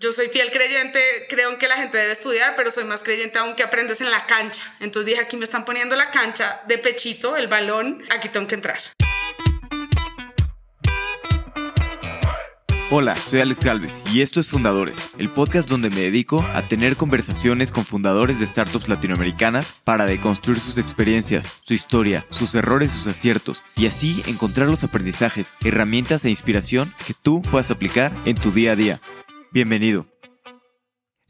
Yo soy fiel creyente, creo en que la gente debe estudiar, pero soy más creyente aún que aprendes en la cancha. Entonces dije, aquí me están poniendo la cancha de pechito, el balón, aquí tengo que entrar. Hola, soy Alex Galvez y esto es Fundadores, el podcast donde me dedico a tener conversaciones con fundadores de startups latinoamericanas para deconstruir sus experiencias, su historia, sus errores, sus aciertos y así encontrar los aprendizajes, herramientas e inspiración que tú puedas aplicar en tu día a día. Bienvenido.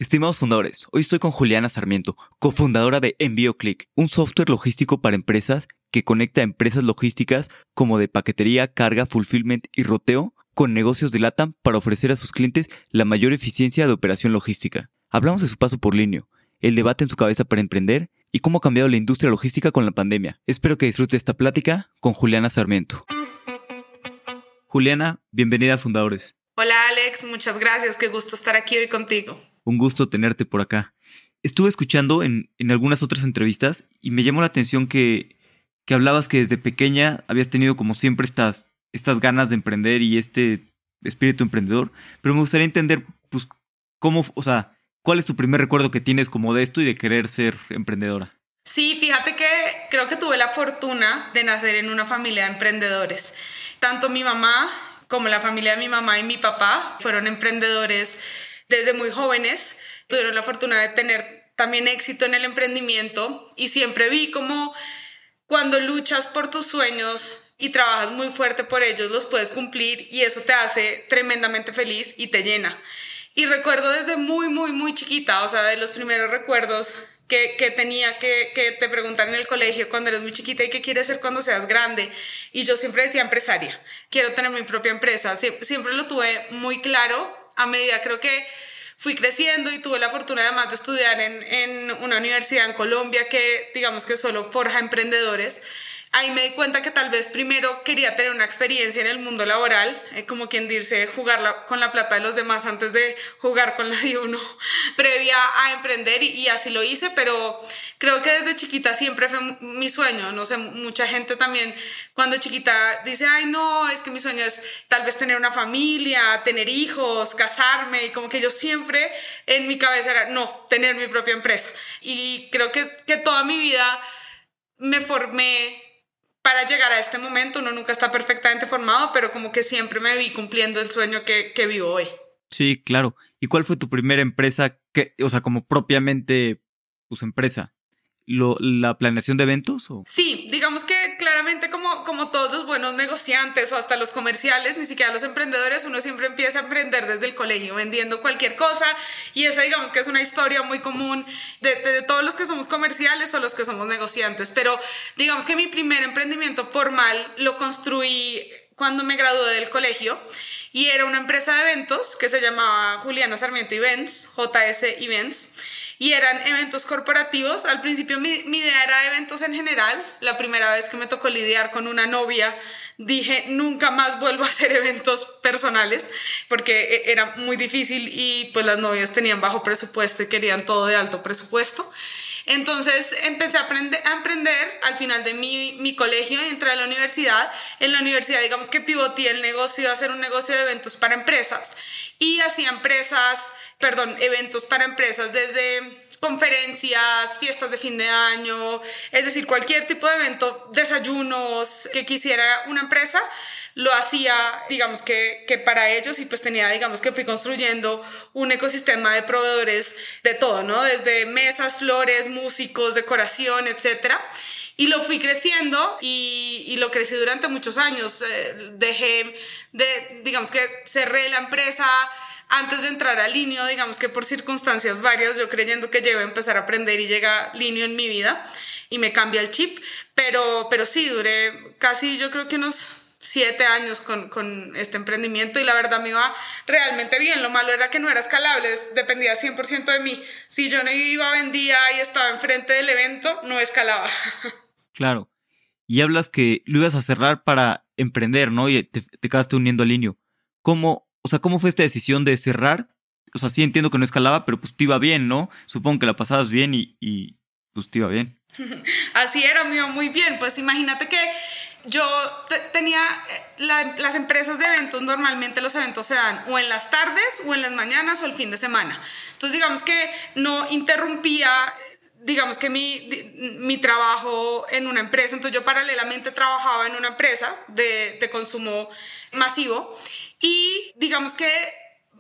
Estimados fundadores, hoy estoy con Juliana Sarmiento, cofundadora de EnvíoClick, un software logístico para empresas que conecta a empresas logísticas como de paquetería, carga, fulfillment y roteo con negocios de LATAM para ofrecer a sus clientes la mayor eficiencia de operación logística. Hablamos de su paso por Linio, el debate en su cabeza para emprender y cómo ha cambiado la industria logística con la pandemia. Espero que disfrute esta plática con Juliana Sarmiento. Juliana, bienvenida a Fundadores. Hola Alex, muchas gracias, qué gusto estar aquí hoy contigo. Un gusto tenerte por acá. Estuve escuchando en, algunas otras entrevistas y me llamó la atención que, que hablabas que desde pequeña habías tenido como siempre estas estas ganas de emprender y este espíritu emprendedor, pero me gustaría entender, pues, cómo, o sea, cuál es tu primer recuerdo que tienes como de esto y de querer ser emprendedora. Sí, fíjate que creo que tuve la fortuna de nacer en una familia de emprendedores. Tanto mi mamá como la familia de mi mamá y mi papá fueron emprendedores desde muy jóvenes. Tuvieron la fortuna de tener también éxito en el emprendimiento y siempre vi como cuando luchas por tus sueños y trabajas muy fuerte por ellos, los puedes cumplir y eso te hace tremendamente feliz y te llena. Y recuerdo desde muy, muy, muy chiquita, o sea, de los primeros recuerdos que, que, tenía que, que te preguntar en el colegio cuando eres muy chiquita y qué quieres ser cuando seas grande. Y yo siempre decía empresaria, quiero tener mi propia empresa. siempre lo tuve muy claro a medida creo que fui creciendo y tuve la fortuna además de estudiar en, en una universidad en Colombia que digamos que solo forja emprendedores ahí me di cuenta que tal vez primero quería tener una experiencia en el mundo laboral, eh, como quien dice, jugar con la plata de los demás antes de jugar con la de uno, previa a emprender y, así lo hice, pero creo que desde chiquita siempre fue mi sueño, no sé, mucha gente también cuando chiquita dice, ay no, es que mi sueño es tal vez tener una familia, tener hijos, casarme, y como que yo siempre en mi cabeza era, no, tener mi propia empresa. Y creo que, que toda mi vida me formé para llegar a este momento uno nunca está perfectamente formado, pero como que siempre me vi cumpliendo el sueño que, vivo hoy. Sí, claro. ¿Y cuál fue tu primera empresa que, o sea, como propiamente, pues empresa? La planeación de eventos? O? Sí, digamos que claramente como, como todos los buenos negociantes o hasta los comerciales, ni siquiera los emprendedores, uno siempre empieza a emprender desde el colegio vendiendo cualquier cosa y esa digamos que es una historia muy común de, de, todos los que somos comerciales o los que somos negociantes, pero digamos que mi primer emprendimiento formal lo construí cuando me gradué del colegio y era una empresa de eventos que se llamaba Juliana Sarmiento Events, JS Events y eran eventos corporativos. Al principio mi, idea era eventos en general. La primera vez que me tocó lidiar con una novia, dije, nunca más vuelvo a hacer eventos personales porque e, era muy difícil y pues las novias tenían bajo presupuesto y querían todo de alto presupuesto. Entonces empecé a, aprender, a emprender al final de mi, mi colegio entré a la universidad. En la universidad, digamos que pivoté el negocio a hacer un negocio de eventos para empresas y hacía empresas perdón, eventos para empresas desde conferencias, fiestas de fin de año, es decir, cualquier tipo de evento, desayunos que quisiera una empresa, lo hacía, digamos que, que, para ellos y pues tenía, digamos que fui construyendo un ecosistema de proveedores de todo, ¿no? Desde mesas, flores, músicos, decoración, etcétera. Y lo fui creciendo y, lo crecí durante muchos años. Eh, dejé de, digamos que cerré la empresa, antes de entrar a Linio, digamos que por circunstancias varias, yo creyendo que llevo a empezar a aprender y llega Linio en mi vida y me cambia el chip, pero, pero sí, duré casi yo creo que unos siete años con, con, este emprendimiento y la verdad me iba realmente bien. Lo malo era que no era escalable, dependía 100% de mí. Si yo no iba, vendía y estaba enfrente del evento, no escalaba. Claro. Y hablas que lo ibas a cerrar para emprender, ¿no? Y te, te quedaste uniendo al Linio. ¿Cómo, o sea, ¿cómo fue esta decisión de cerrar? O sea, sí entiendo que no escalaba, pero pues te iba bien, ¿no? Supongo que la pasabas bien y, y pues te iba bien. Así era, iba muy bien. Pues imagínate que yo tenía eh, las empresas de eventos, normalmente los eventos se dan o en las tardes o en las mañanas o el fin de semana. Entonces digamos que no interrumpía digamos que mi, mi, trabajo en una empresa, entonces yo paralelamente trabajaba en una empresa de, de consumo masivo y digamos que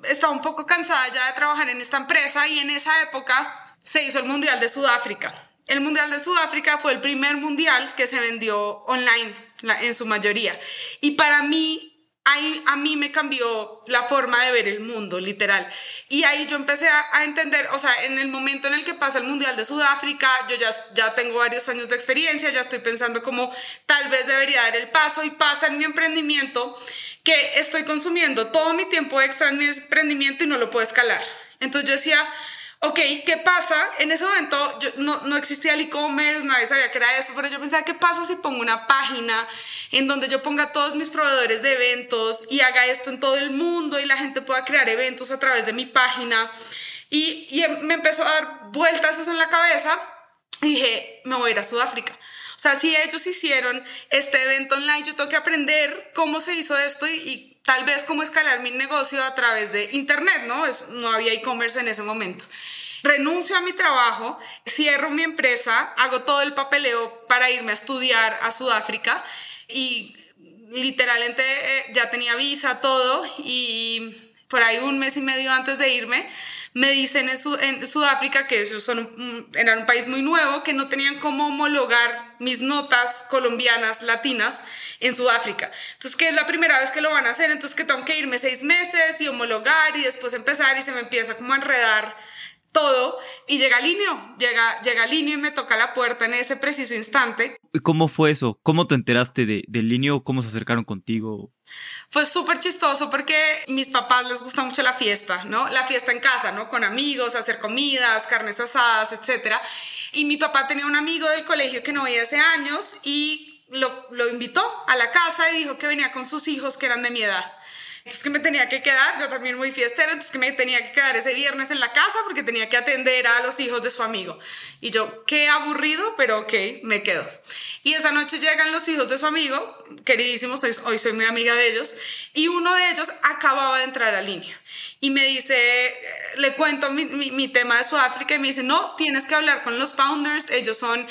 estaba un poco cansada ya de trabajar en esta empresa y en esa época se hizo el Mundial de Sudáfrica. El Mundial de Sudáfrica fue el primer mundial que se vendió online en su mayoría. Y para mí, ahí, a mí me cambió la forma de ver el mundo, literal. Y ahí yo empecé a, entender, o sea, en el momento en el que pasa el Mundial de Sudáfrica, yo ya, ya tengo varios años de experiencia, ya estoy pensando como tal vez debería dar el paso y pasa en mi emprendimiento que estoy consumiendo todo mi tiempo extra en mi emprendimiento y no lo puedo escalar. Entonces yo decía, ok, ¿qué pasa? En ese momento no, no, existía el e-commerce, nadie sabía que era eso, pero yo pensaba, ¿qué pasa si pongo una página en donde yo ponga todos mis proveedores de eventos y haga esto en todo el mundo y la gente pueda crear eventos a través de mi página? Y, y me empezó a dar vueltas eso en la cabeza y dije, me voy a ir a Sudáfrica. O sea, si ellos hicieron este evento online, yo tengo que aprender cómo se hizo esto y tal vez cómo escalar mi negocio a través de Internet, ¿no? No había e-commerce en ese momento. Renuncio a mi trabajo, cierro mi empresa, hago todo el papeleo para irme a estudiar a Sudáfrica y literalmente eh, ya tenía visa, todo y por ahí un mes y medio antes de irme, me dicen en, Sudáfrica, que ellos eran un país muy nuevo, que no tenían cómo homologar mis notas colombianas, latinas, en Sudáfrica. Entonces, que es la primera vez que lo van a hacer, entonces que tengo que irme seis meses y homologar y después empezar y se me empieza como a enredar todo y llega Linio, llega, llega Linio y me toca la puerta en ese preciso instante. ¿Y cómo fue eso? ¿Cómo te enteraste de, de Linio? ¿Cómo se acercaron contigo? Fue súper chistoso porque mis papás les gusta mucho la fiesta, ¿no? La fiesta en casa, ¿no? Con amigos, hacer comidas, carnes asadas, etc. Y mi papá tenía un amigo del colegio que no veía hace años y lo, lo invitó a la casa y dijo que venía con sus hijos que eran de mi edad. Entonces que me tenía que quedar, yo también muy fiestera, entonces que me tenía que quedar ese viernes en la casa porque tenía que atender a los hijos de su amigo. Y yo, qué aburrido, pero ok, me quedo. Y esa noche llegan los hijos de su amigo, queridísimos, hoy, soy muy amiga de ellos, y uno de ellos acababa de entrar a línea. Y me dice, le cuento mi, mi, mi tema de Sudáfrica y me dice, no, tienes que hablar con los founders, ellos son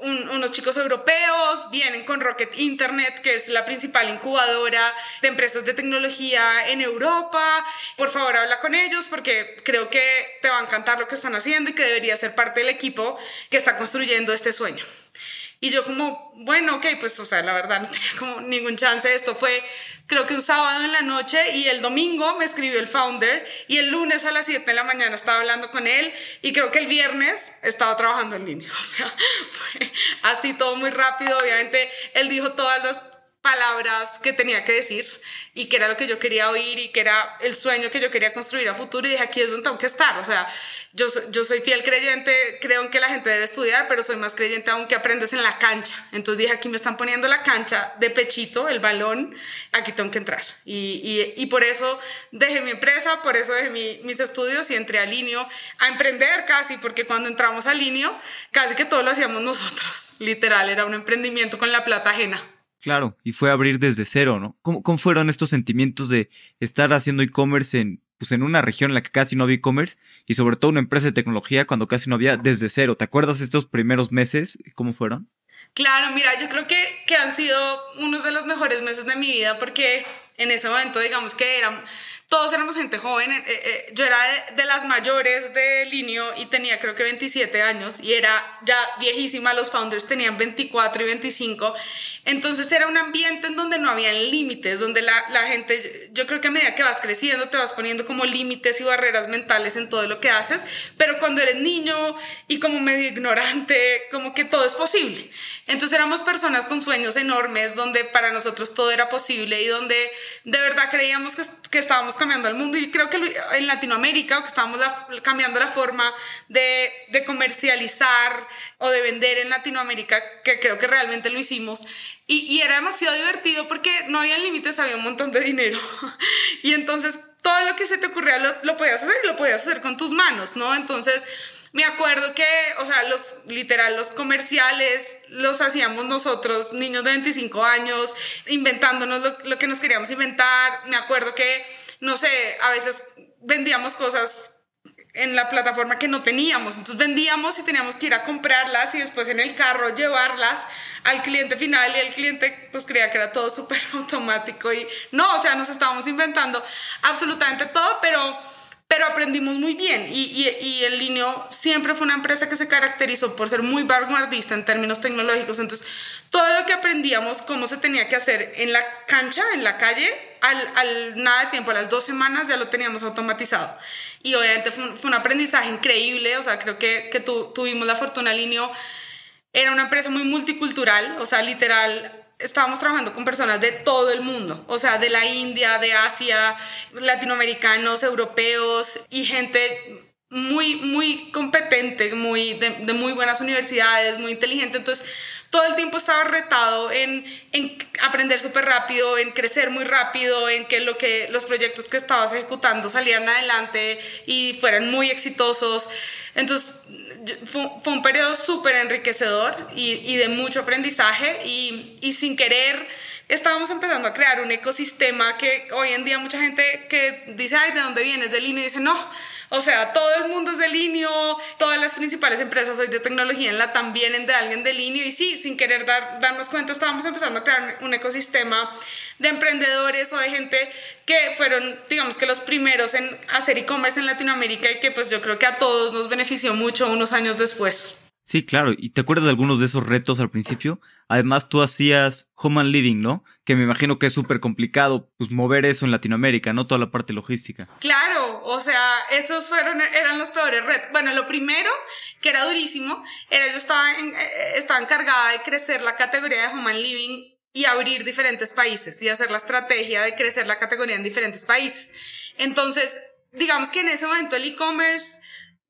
unos chicos europeos, vienen con Rocket Internet, que es la principal incubadora de empresas de tecnología en Europa. Por favor, habla con ellos porque creo que te va a encantar lo que están haciendo y que debería ser parte del equipo que está construyendo este sueño. Y yo como, bueno, ok, pues, o sea, la verdad no tenía como ningún chance. Esto fue, creo que un sábado en la noche y el domingo me escribió el founder y el lunes a las 7 de la mañana estaba hablando con él y creo que el viernes estaba trabajando en línea. O sea, fue así todo muy rápido. Obviamente, él dijo todas las palabras que tenía que decir y que era lo que yo quería oír y que era el sueño que yo quería construir a futuro y dije aquí es donde tengo que estar, o sea, yo, yo soy fiel creyente, creo en que la gente debe estudiar, pero soy más creyente aún que aprendes en la cancha, entonces dije aquí me están poniendo la cancha de pechito, el balón, aquí tengo que entrar y, y, y por eso dejé mi empresa, por eso dejé mis estudios y entré a Linio a emprender casi, porque cuando entramos a Linio casi que todo lo hacíamos nosotros, literal, era un emprendimiento con la plata ajena. Claro, y fue abrir desde cero, ¿no? ¿Cómo, cómo fueron estos sentimientos de estar haciendo e-commerce en, pues en una región en la que casi no había e-commerce y sobre todo una empresa de tecnología cuando casi no había desde cero? ¿Te acuerdas estos primeros meses? ¿Cómo fueron? Claro, mira, yo creo que, que han sido unos de los mejores meses de mi vida porque en ese momento, digamos que eran todos éramos gente joven. Eh, eh, yo era de, las mayores de Linio y tenía creo que 27 años y era ya viejísima. Los founders tenían 24 y 25. Entonces era un ambiente en donde no había límites, donde la, la, gente, yo creo que a medida que vas creciendo te vas poniendo como límites y barreras mentales en todo lo que haces, pero cuando eres niño y como medio ignorante, como que todo es posible. Entonces éramos personas con sueños enormes, donde para nosotros todo era posible y donde de verdad creíamos que, que estábamos cambiando el mundo y creo que en Latinoamérica, que estábamos cambiando la forma de, de, comercializar o de vender en Latinoamérica, que creo que realmente lo hicimos. Y, y era demasiado divertido porque no había límites, había un montón de dinero. y entonces todo lo que se te ocurría lo, lo podías hacer y lo podías hacer con tus manos, ¿no? Entonces me acuerdo que, o sea, los literal, los comerciales los hacíamos nosotros, niños de 25 años, inventándonos lo, lo que nos queríamos inventar. Me acuerdo que, no sé, a veces vendíamos cosas en la plataforma que no teníamos. Entonces vendíamos y teníamos que ir a comprarlas y después en el carro llevarlas al cliente final y el cliente pues creía que era todo súper automático y no, o sea, nos estábamos inventando absolutamente todo, pero pero aprendimos muy bien y, y, el Linio siempre fue una empresa que se caracterizó por ser muy vanguardista en términos tecnológicos, entonces todo lo que aprendíamos, cómo se tenía que hacer en la cancha, en la calle, al, al nada de tiempo, a las dos semanas ya lo teníamos automatizado y obviamente fue un, fue un aprendizaje increíble, o sea, creo que, que tu, tuvimos la fortuna, Linio era una empresa muy multicultural, o sea, literal estábamos trabajando con personas de todo el mundo, o sea, de la India, de Asia, latinoamericanos, europeos y gente muy, muy competente, muy, de, de muy buenas universidades, muy inteligente. Entonces, todo el tiempo estaba retado en, en aprender súper rápido, en crecer muy rápido, en que, lo que los proyectos que estabas ejecutando salieran adelante y fueran muy exitosos. Entonces, fue, un periodo súper enriquecedor y, y, de mucho aprendizaje y, y sin querer estábamos empezando a crear un ecosistema que hoy en día mucha gente que dice, ay, ¿de dónde vienes? Del INE, dice, no, o sea, todo el mundo es de Linio, todas las principales empresas hoy de tecnología en la también vienen de alguien de Linio y sí, sin querer dar, darnos cuenta, estábamos empezando a crear un ecosistema de emprendedores o de gente que fueron, digamos que los primeros en hacer e-commerce en Latinoamérica y que pues yo creo que a todos nos benefició mucho unos años después. Sí, claro. ¿Y te acuerdas de algunos de esos retos al principio? Además, tú hacías home and living, ¿no? Que me imagino que es súper complicado, pues, mover eso en Latinoamérica, ¿no? Toda la parte logística. Claro, o sea, esos fueron, eran los peores retos. Bueno, lo primero, que era durísimo, era yo estaba, en, estaba encargada de crecer la categoría de home and living y abrir diferentes países y hacer la estrategia de crecer la categoría en diferentes países. Entonces, digamos que en ese momento el e-commerce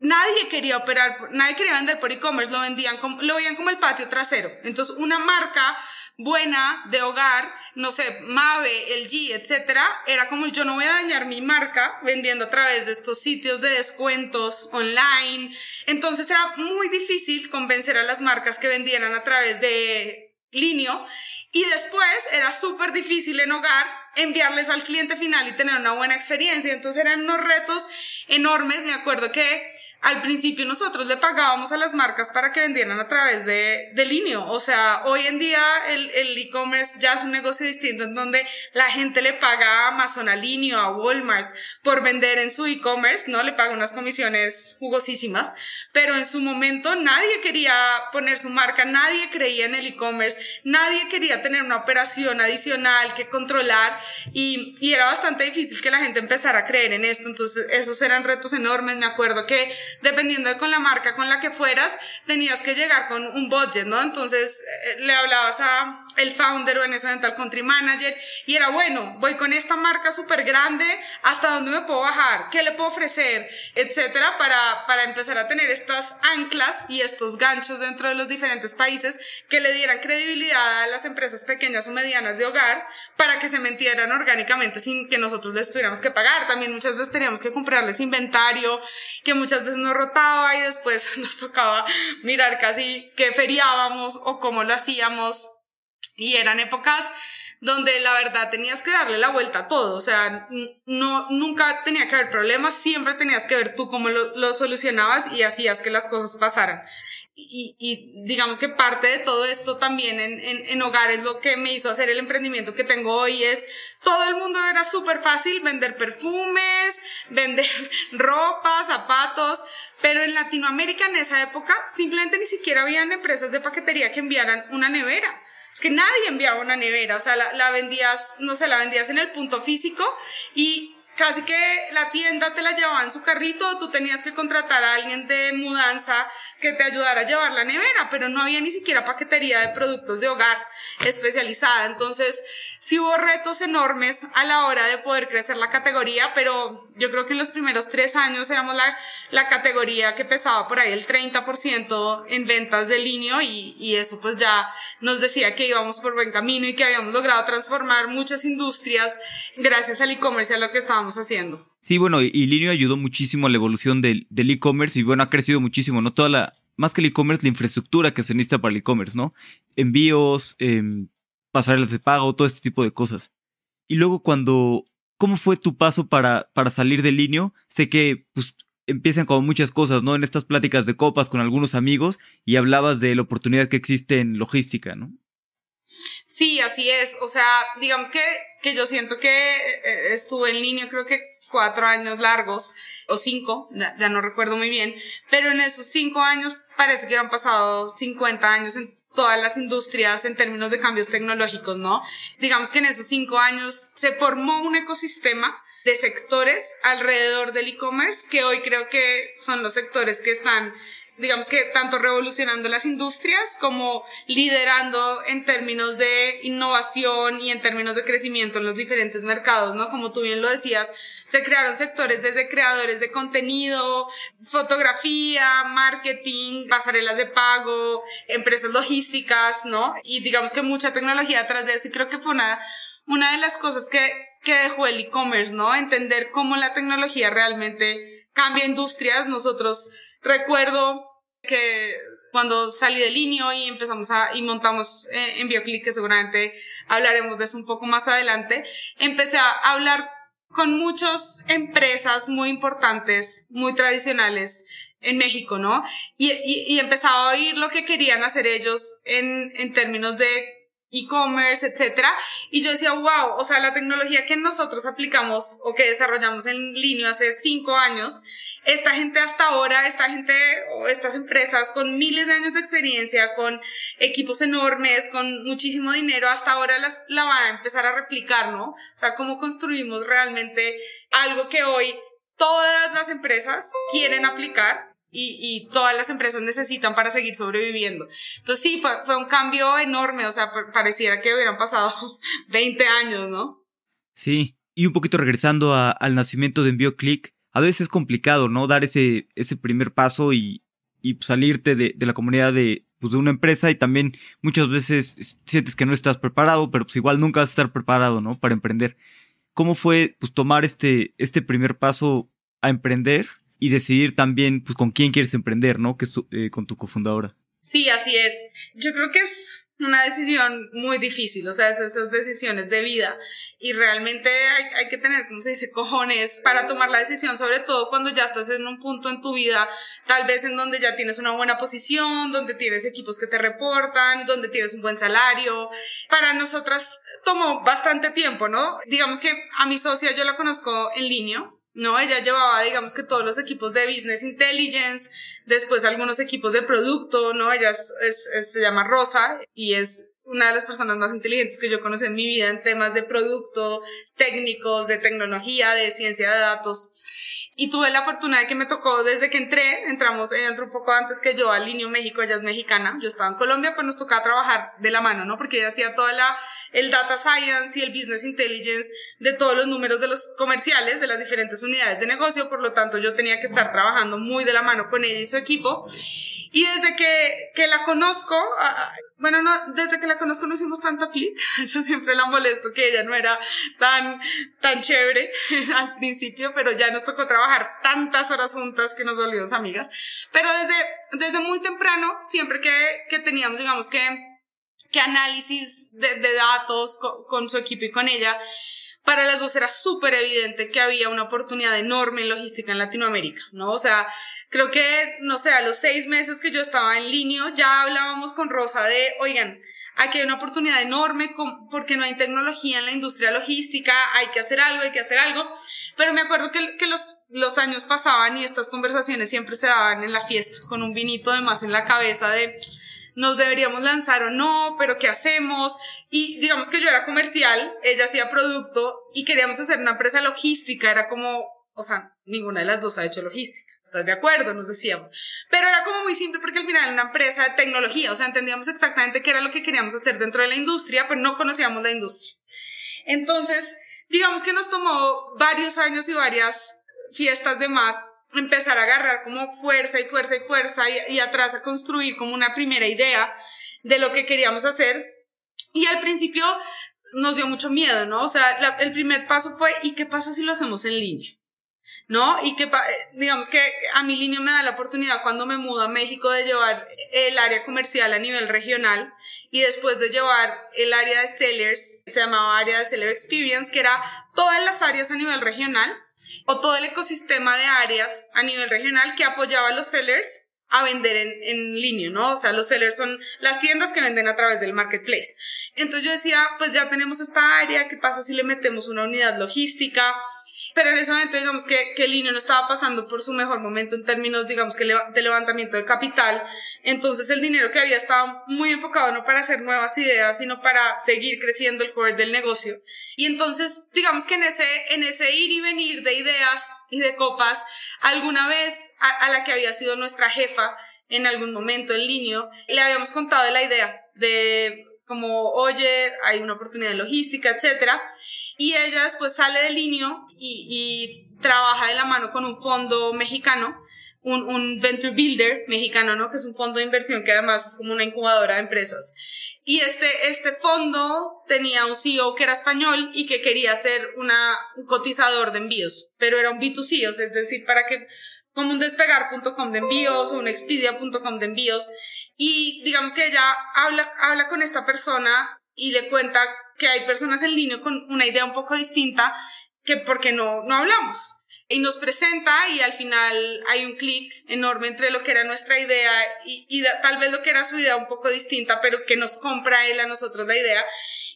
nadie quería operar, nadie quería vender por e-commerce, lo vendían como, lo veían como el patio trasero. Entonces, una marca buena de hogar, no sé, Mave, LG, etcétera, era como yo no voy a dañar mi marca vendiendo a través de estos sitios de descuentos online. Entonces era muy difícil convencer a las marcas que vendieran a través de Linio y después era súper difícil en hogar enviarles al cliente final y tener una buena experiencia. Entonces eran unos retos enormes. Me acuerdo que al principio nosotros le pagábamos a las marcas para que vendieran a través de, de Linio. O sea, hoy en día el e-commerce ya es un negocio distinto en donde la gente le paga a Amazon, a Linio, a Walmart por vender en su e-commerce, ¿no? Le paga unas comisiones jugosísimas, pero en su momento nadie quería poner su marca, nadie creía en el e-commerce, nadie quería tener una operación adicional que controlar y, y era bastante difícil que la gente empezara a creer en esto. Entonces, esos eran retos enormes. Me acuerdo que dependiendo de con la marca con la que fueras, tenías que llegar con un budget, ¿no? Entonces eh, le hablabas a el founder o en ese momento al country manager y era, bueno, voy con esta marca súper grande, ¿hasta dónde me puedo bajar? ¿Qué le puedo ofrecer? Etcétera, para, para empezar a tener estas anclas y estos ganchos dentro de los diferentes países que le dieran credibilidad a las empresas pequeñas o medianas de hogar para que se metieran orgánicamente sin que nosotros les tuviéramos que pagar. También muchas veces teníamos que comprarles inventario, que muchas veces nos rotaba y después nos tocaba mirar casi qué feriábamos o cómo lo hacíamos. Y eran épocas donde la verdad tenías que darle la vuelta a todo, o sea, no, nunca tenía que haber problemas, siempre tenías que ver tú cómo lo solucionabas y hacías que las cosas pasaran. Y, y, digamos que parte de todo esto también en, en, en hogares lo que me hizo hacer el emprendimiento que tengo hoy es todo el mundo era súper fácil vender perfumes, vender ropa, zapatos, pero en Latinoamérica en esa época simplemente ni siquiera habían empresas de paquetería que enviaran una nevera. Es que nadie enviaba una nevera, o sea, la, la vendías, no sé, la vendías en el punto físico y casi que la tienda te la llevaba en su carrito, tú tenías que contratar a alguien de mudanza que te ayudara a llevar la nevera, pero no había ni siquiera paquetería de productos de hogar especializada. Entonces, sí hubo retos enormes a la hora de poder crecer la categoría, pero yo creo que en los primeros tres años éramos la, la categoría que pesaba por ahí el 30% en ventas de línea y, y eso pues ya nos decía que íbamos por buen camino y que habíamos logrado transformar muchas industrias gracias al e-commerce a lo que estábamos haciendo. Sí, bueno, y Linio ayudó muchísimo a la evolución del e-commerce y bueno, ha crecido muchísimo, ¿no? Toda la, más que el e-commerce, la infraestructura que se necesita para el e-commerce, ¿no? Envíos, eh, pasarelas de pago, todo este tipo de cosas. Y luego cuando, ¿cómo fue tu paso para, salir del Linio? Sé que pues, empiezan con muchas cosas, ¿no? En estas pláticas de copas con algunos amigos y hablabas de la oportunidad que existe en logística, ¿no? Sí, así es. O sea, digamos que, que yo siento que eh, estuve en línea creo que cuatro años largos o cinco, ya, no recuerdo muy bien, pero en esos cinco años parece que han pasado 50 años en todas las industrias en términos de cambios tecnológicos, ¿no? Digamos que en esos cinco años se formó un ecosistema de sectores alrededor del e-commerce que hoy creo que son los sectores que están digamos que tanto revolucionando las industrias como liderando en términos de innovación y en términos de crecimiento en los diferentes mercados, ¿no? Como tú bien lo decías, se crearon sectores desde creadores de contenido, fotografía, marketing, pasarelas de pago, empresas logísticas, ¿no? Y digamos que mucha tecnología atrás de eso y creo que fue una, una de las cosas que, que dejó el e-commerce, ¿no? Entender cómo la tecnología realmente cambia industrias. Nosotros recuerdo que cuando salí del Linio y empezamos a, y montamos eh, en BioClick, que seguramente hablaremos de eso un poco más adelante, empecé a hablar con muchas empresas muy importantes, muy tradicionales en México, ¿no? Y, y, y empezaba a oír lo que querían hacer ellos en, en términos de e-commerce, etcétera. Y yo decía, wow, o sea, la tecnología que nosotros aplicamos o que desarrollamos en línea hace cinco años, esta gente hasta ahora, esta gente o estas empresas con miles de años de experiencia, con equipos enormes, con muchísimo dinero, hasta ahora las, la van a empezar a replicar, ¿no? O sea, cómo construimos realmente algo que hoy todas las empresas quieren aplicar y, y, todas las empresas necesitan para seguir sobreviviendo. Entonces sí, fue, fue un cambio enorme, o sea, pareciera que hubieran pasado 20 años, ¿no? Sí, y un poquito regresando al nacimiento de EnvioClick, a veces es complicado, ¿no? Dar ese, ese primer paso y, y salirte de, de, la comunidad de, pues, de una empresa y también muchas veces sientes que no estás preparado, pero pues igual nunca vas a estar preparado, ¿no? Para emprender. ¿Cómo fue pues tomar este, este primer paso a emprender y decidir también pues, con quién quieres emprender, ¿no? Que es eh, con tu cofundadora. Sí, así es. Yo creo que es una decisión muy difícil, o sea, esas decisiones de vida y realmente hay, hay, que tener, como se dice, cojones para tomar la decisión, sobre todo cuando ya estás en un punto en tu vida, tal vez en donde ya tienes una buena posición, donde tienes equipos que te reportan, donde tienes un buen salario. Para nosotras tomó bastante tiempo, ¿no? Digamos que a mi socia yo la conozco en línea, ¿no? Ella llevaba, digamos que todos los equipos de Business Intelligence, después algunos equipos de producto, ¿no? Ella se llama Rosa y es una de las personas más inteligentes que yo conocí en mi vida en temas de producto, técnicos, de tecnología, de ciencia de datos. Y tuve la fortuna de que me tocó desde que entré, entramos, ella entró un poco antes que yo al Linio México, ella es mexicana, yo estaba en Colombia, pues nos tocaba trabajar de la mano, ¿no? Porque ella hacía toda la el data science y el business intelligence de todos los números de los comerciales de las diferentes unidades de negocio, por lo tanto yo tenía que estar trabajando muy de la mano con ella y su equipo. Y desde que, que la conozco, bueno, no, desde que la conozco no hicimos tanto clic. Yo siempre la molesto que ella no era tan, tan chévere al principio, pero ya nos tocó trabajar tantas horas juntas que nos volvimos amigas. Pero desde, desde muy temprano, siempre que, que teníamos, digamos que que análisis de, de datos con, con, su equipo y con ella, para las dos era súper evidente que había una oportunidad enorme en logística en Latinoamérica, ¿no? O sea, creo que, no sé, a los seis meses que yo estaba en línea, ya hablábamos con Rosa de, oigan, aquí hay una oportunidad enorme porque no hay tecnología en la industria logística, hay que hacer algo, hay que hacer algo. Pero me acuerdo que, que los, los años pasaban y estas conversaciones siempre se daban en la fiesta, con un vinito de más en la cabeza de nos deberíamos lanzar o no, pero ¿qué hacemos? Y digamos que yo era comercial, ella hacía producto y queríamos hacer una empresa logística, era como, o sea, ninguna de las dos ha hecho logística. ¿Estás de acuerdo? Nos decíamos. Pero era como muy simple porque al final era una empresa de tecnología, o sea, entendíamos exactamente qué era lo que queríamos hacer dentro de la industria, pero no conocíamos la industria. Entonces, digamos que nos tomó varios años y varias fiestas de más empezar a agarrar como fuerza y fuerza y fuerza y, atrás a construir como una primera idea de lo que queríamos hacer. Y al principio nos dio mucho miedo, ¿no? O sea, el primer paso fue, ¿y qué pasa si lo hacemos en línea? ¿no? Y que, eh, digamos que a mi línea me da la oportunidad cuando me mudo a México de llevar el área comercial a nivel regional y después de llevar el área de sellers, se llamaba área de seller experience, que era todas las áreas a nivel regional o todo el ecosistema de áreas a nivel regional que apoyaba a los sellers a vender en, en, línea, ¿no? O sea, los sellers son las tiendas que venden a través del marketplace. Entonces yo decía, pues ya tenemos esta área, ¿qué pasa si le metemos una unidad logística? Pero en ese momento digamos que, que Linio no estaba pasando por su mejor momento en términos digamos que de levantamiento de capital, entonces el dinero que había estaba muy enfocado no para hacer nuevas ideas, sino para seguir creciendo el core del negocio. Y entonces digamos que en ese, en ese ir y venir de ideas y de copas, alguna vez a, a la que había sido nuestra jefa en algún momento en Linio, le habíamos contado la idea de como, oye, hay una oportunidad de logística, etcétera. Y ella después sale del Linio y, trabaja de la mano con un fondo mexicano, un, un, venture builder mexicano, ¿no? Que es un fondo de inversión que además es como una incubadora de empresas. Y este, este fondo tenía un CEO que era español y que quería ser una, un cotizador de envíos, pero era un B2C, es decir, para que, como un despegar.com de envíos o un expedia.com de envíos. Y digamos que ella habla, habla con esta persona y le cuenta que hay personas en línea con una idea un poco distinta que porque no, no hablamos. Y nos presenta y al final hay un clic enorme entre lo que era nuestra idea y, y tal vez lo que era su idea un poco distinta, pero que nos compra él a nosotros la idea.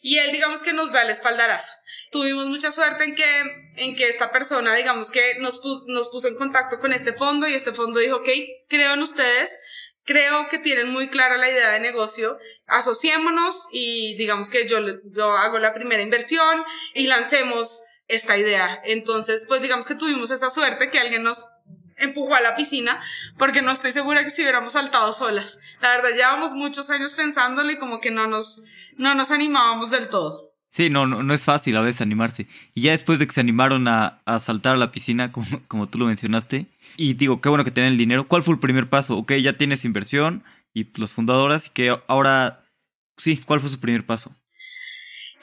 Y él, digamos que nos da el espaldarazo. Tuvimos mucha suerte en que, en que esta persona, digamos que nos, nos puso en contacto con este fondo y este fondo dijo, ok, creo en ustedes, creo que tienen muy clara la idea de negocio, asociémonos y digamos que yo, yo hago la primera inversión y lancemos esta idea. Entonces, pues digamos que tuvimos esa suerte que alguien nos empujó a la piscina, porque no estoy segura que si hubiéramos saltado solas. La verdad, llevamos muchos años pensándolo y como que no nos, no nos animábamos del todo. Sí, no, no, no es fácil a veces animarse. Y ya después de que se animaron a, a saltar a la piscina, como, como tú lo mencionaste, y digo, qué bueno que tienen el dinero. ¿Cuál fue el primer paso? Ok, ya tienes inversión y los fundadoras y que ahora, sí, ¿cuál fue su primer paso?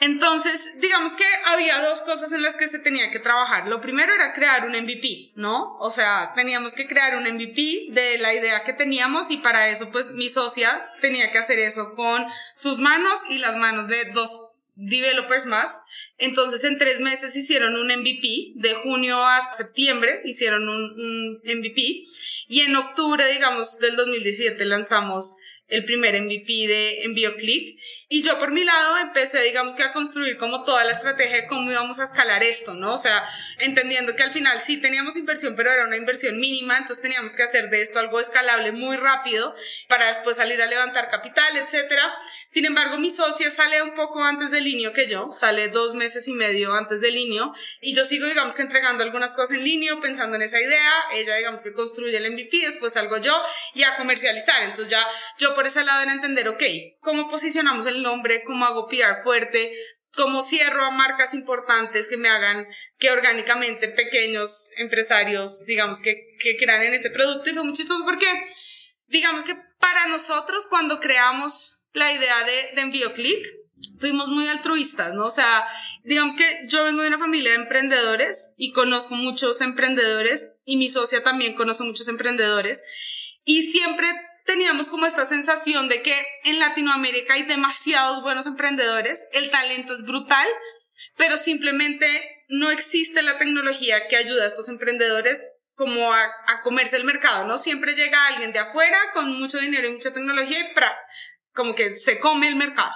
Entonces, digamos que había dos cosas en las que se tenía que trabajar. Lo primero era crear un MVP, ¿no? O sea, teníamos que crear un MVP de la idea que teníamos y para eso, pues mi socia tenía que hacer eso con sus manos y las manos de dos developers más. Entonces en tres meses hicieron un MVP, de junio a septiembre hicieron un, MVP y en octubre, digamos, del 2017 lanzamos el primer MVP de EnvíoClick y yo por mi lado empecé, digamos que a construir como toda la estrategia de cómo íbamos a escalar esto, ¿no? O sea, entendiendo que al final sí teníamos inversión, pero era una inversión mínima, entonces teníamos que hacer de esto algo escalable muy rápido para después salir a levantar capital, etcétera. Sin embargo, mi socio sale un poco antes del Linio que yo, sale dos meses y medio antes del Linio, y yo sigo, digamos que entregando algunas cosas en Linio, pensando en esa idea, ella, digamos que construye el MVP, después salgo yo y a comercializar. Entonces ya yo por ese lado era entender, ok, ¿cómo posicionamos el nombre, cómo hago PR fuerte, cómo cierro a marcas importantes que me hagan que orgánicamente pequeños empresarios, digamos, que, que crean en este producto. Y fue muy chistoso porque, digamos que para nosotros cuando creamos la idea de, de Envío fuimos muy altruistas, ¿no? O sea, digamos que yo vengo de una familia de emprendedores y conozco muchos emprendedores y mi socia también conoce muchos emprendedores y siempre teníamos como esta sensación de que en Latinoamérica hay demasiados buenos emprendedores, el talento es brutal, pero simplemente no existe la tecnología que ayuda a estos emprendedores como a, comerse el mercado, ¿no? Siempre llega alguien de afuera con mucho dinero y mucha tecnología y como que se come el mercado.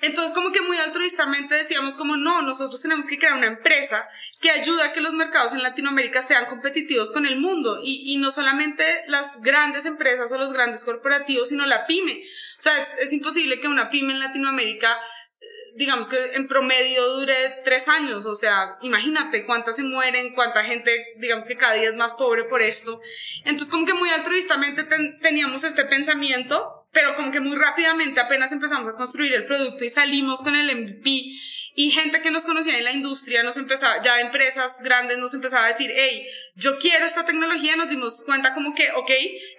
Entonces, como que muy altruistamente decíamos como, no, nosotros tenemos que crear una empresa que ayude a que los mercados en Latinoamérica sean competitivos con el mundo y, y no solamente las grandes empresas o los grandes corporativos, sino la pyme. O sea, es, es imposible que una pyme en Latinoamérica eh, digamos que en promedio dure tres años, o sea, imagínate cuántas se mueren, cuánta gente, digamos que cada día es más pobre por esto. Entonces, como que muy altruistamente teníamos este pensamiento pero como que muy rápidamente apenas empezamos a construir el producto y salimos con el MVP y gente que nos conocía en la industria nos empezaba, ya empresas grandes nos empezaba a decir, hey, yo quiero esta tecnología, nos dimos cuenta como que, ok,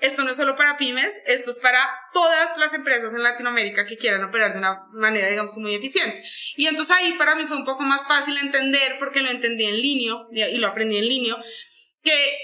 esto no es solo para pymes, esto es para todas las empresas en Latinoamérica que quieran operar de una manera, digamos, muy eficiente. Y entonces ahí para mí fue un poco más fácil entender, porque lo entendí en línea y lo aprendí en línea, que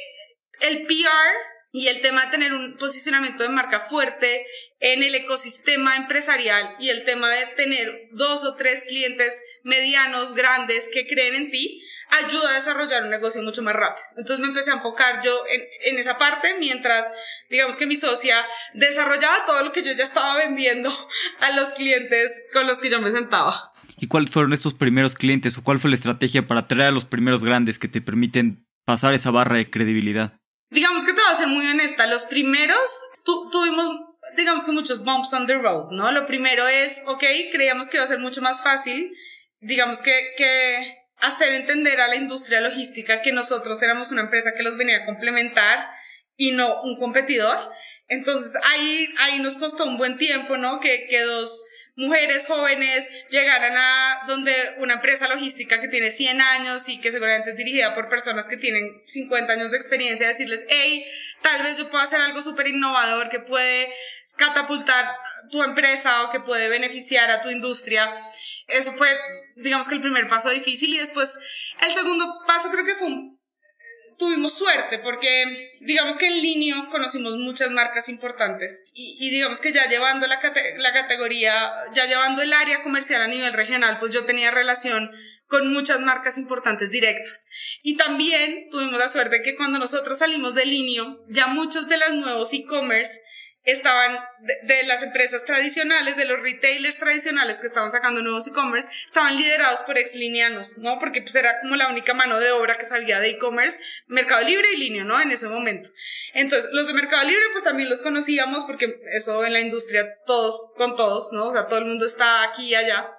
el PR y el tema de tener un posicionamiento de marca fuerte en el ecosistema empresarial y el tema de tener dos o tres clientes medianos, grandes, que creen en ti, ayuda a desarrollar un negocio mucho más rápido. Entonces me empecé a enfocar yo en, en, esa parte mientras, digamos que mi socia desarrollaba todo lo que yo ya estaba vendiendo a los clientes con los que yo me sentaba. ¿Y cuáles fueron estos primeros clientes o cuál fue la estrategia para atraer a los primeros grandes que te permiten pasar esa barra de credibilidad? Digamos que te voy a ser muy honesta, los primeros tuvimos digamos que muchos bumps on the road, ¿no? Lo primero es, ok, creíamos que iba a ser mucho más fácil, digamos que, que hacer entender a la industria logística que nosotros éramos una empresa que los venía a complementar y no un competidor. Entonces ahí, ahí nos costó un buen tiempo, ¿no? Que, que dos mujeres jóvenes llegaran a donde una empresa logística que tiene 100 años y que seguramente es dirigida por personas que tienen 50 años de experiencia, decirles, hey, tal vez yo puedo hacer algo súper innovador que puede catapultar tu empresa o que puede beneficiar a tu industria. Eso fue, digamos que el primer paso difícil y después el segundo paso creo que fue tuvimos suerte porque digamos que en línea conocimos muchas marcas importantes y, digamos que ya llevando la, categoría, ya llevando el área comercial a nivel regional, pues yo tenía relación con muchas marcas importantes directas. Y también tuvimos la suerte que cuando nosotros salimos de línea, ya muchos de los nuevos e-commerce estaban de, las empresas tradicionales, de los retailers tradicionales que estaban sacando nuevos e-commerce, estaban liderados por exlineanos, ¿no? Porque pues era como la única mano de obra que sabía de e-commerce, Mercado Libre y Línea, ¿no? En ese momento. Entonces, los de Mercado Libre pues también los conocíamos porque eso en la industria todos con todos, ¿no? O sea, todo el mundo está aquí y allá.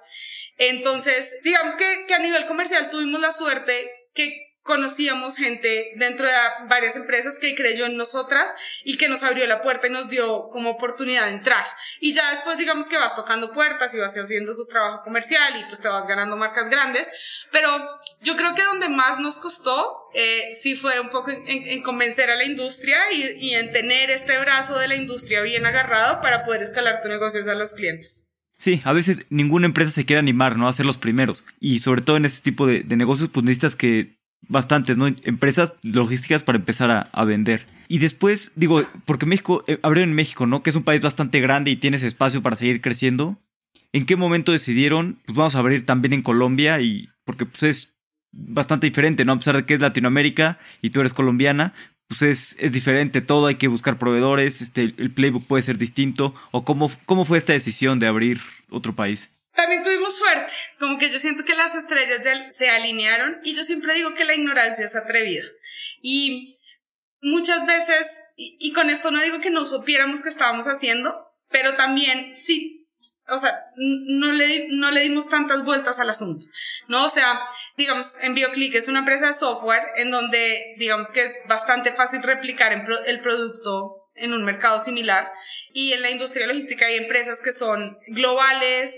Entonces, digamos que, que a nivel comercial tuvimos la suerte que conocíamos gente dentro de varias empresas que creyó en nosotras y que nos abrió la puerta y nos dio como oportunidad de entrar. Y ya después digamos que vas tocando puertas y vas haciendo tu trabajo comercial y pues te vas ganando marcas grandes, pero yo creo que donde más nos costó eh, sí fue un poco en, convencer a la industria y, y en tener este brazo de la industria bien agarrado para poder escalar tu negocio a los clientes. Sí, a veces ninguna empresa se quiere animar, ¿no? A ser los primeros. Y sobre todo en este tipo de, de negocios, pues necesitas que bastantes, ¿no? Empresas logísticas para empezar a, vender. Y después, digo, porque México, eh, abrieron en México, ¿no? Que es un país bastante grande y tienes espacio para seguir creciendo. ¿En qué momento decidieron, pues vamos a abrir también en Colombia? Y porque pues es bastante diferente, ¿no? A pesar de que es Latinoamérica y tú eres colombiana, pues es, es diferente todo, hay que buscar proveedores, este, el playbook puede ser distinto. ¿O cómo, cómo fue esta decisión de abrir otro país? También tuvimos suerte, como que yo siento que las estrellas se alinearon y yo siempre digo que la ignorancia es atrevida. Y muchas veces, y, con esto no digo que no supiéramos qué estábamos haciendo, pero también sí, o sea, no le, no le dimos tantas vueltas al asunto, ¿no? O sea, digamos, en BioClick es una empresa de software en donde, digamos que es bastante fácil replicar el producto en un mercado similar y en la industria logística hay empresas que son globales,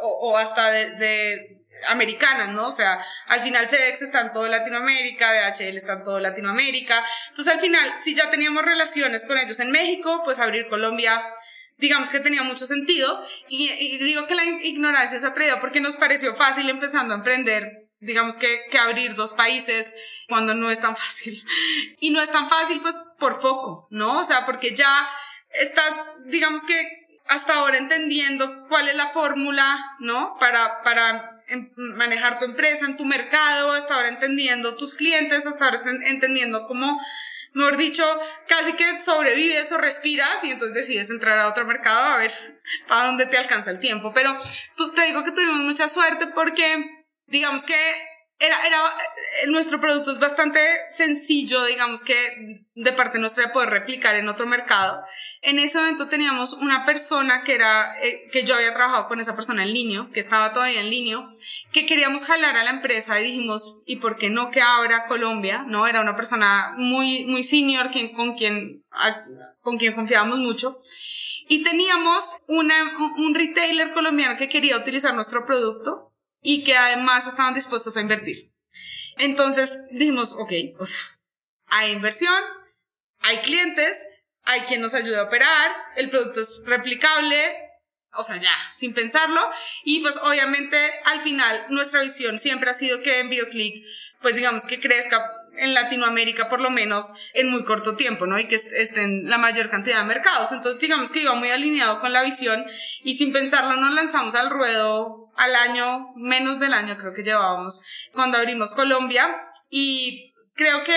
o, hasta de, americanas, ¿no? O sea, al final FedEx está en todo Latinoamérica, DHL está en todo Latinoamérica. Entonces, al final, si ya teníamos relaciones con ellos en México, pues abrir Colombia, digamos que tenía mucho sentido. Y, digo que la ignorancia es atraída porque nos pareció fácil empezando a emprender. Digamos que, que abrir dos países cuando no es tan fácil. Y no es tan fácil, pues, por foco, ¿no? O sea, porque ya estás, digamos que hasta ahora entendiendo cuál es la fórmula, ¿no? Para, para em, manejar tu empresa en tu mercado, hasta ahora entendiendo tus clientes, hasta ahora entendiendo cómo, mejor dicho, casi que sobrevives o respiras y entonces decides entrar a otro mercado a ver para dónde te alcanza el tiempo. Pero te digo que tuvimos mucha suerte porque, digamos que era, era, eh, nuestro producto es bastante sencillo, digamos que de parte nuestra de poder replicar en otro mercado. En ese momento teníamos una persona que era, eh, que yo había trabajado con esa persona en línea, que estaba todavía en línea, que queríamos jalar a la empresa y dijimos, ¿y por qué no que ahora Colombia? ¿No? Era una persona muy, muy senior quien, con, quien, con quien confiábamos mucho. Y teníamos una, un retailer colombiano que quería utilizar nuestro producto y que además estaban dispuestos a invertir. Entonces dijimos, ok, o sea, hay inversión, hay clientes, hay quien nos ayuda a operar, el producto es replicable, o sea, ya, sin pensarlo. Y pues obviamente al final nuestra visión siempre ha sido que en BioClick, pues digamos que crezca en Latinoamérica por lo menos en muy corto tiempo, ¿no? Y que estén la mayor cantidad de mercados. Entonces, digamos que iba muy alineado con la visión y sin pensarlo nos lanzamos al ruedo al año, menos del año creo que llevábamos cuando abrimos Colombia y creo que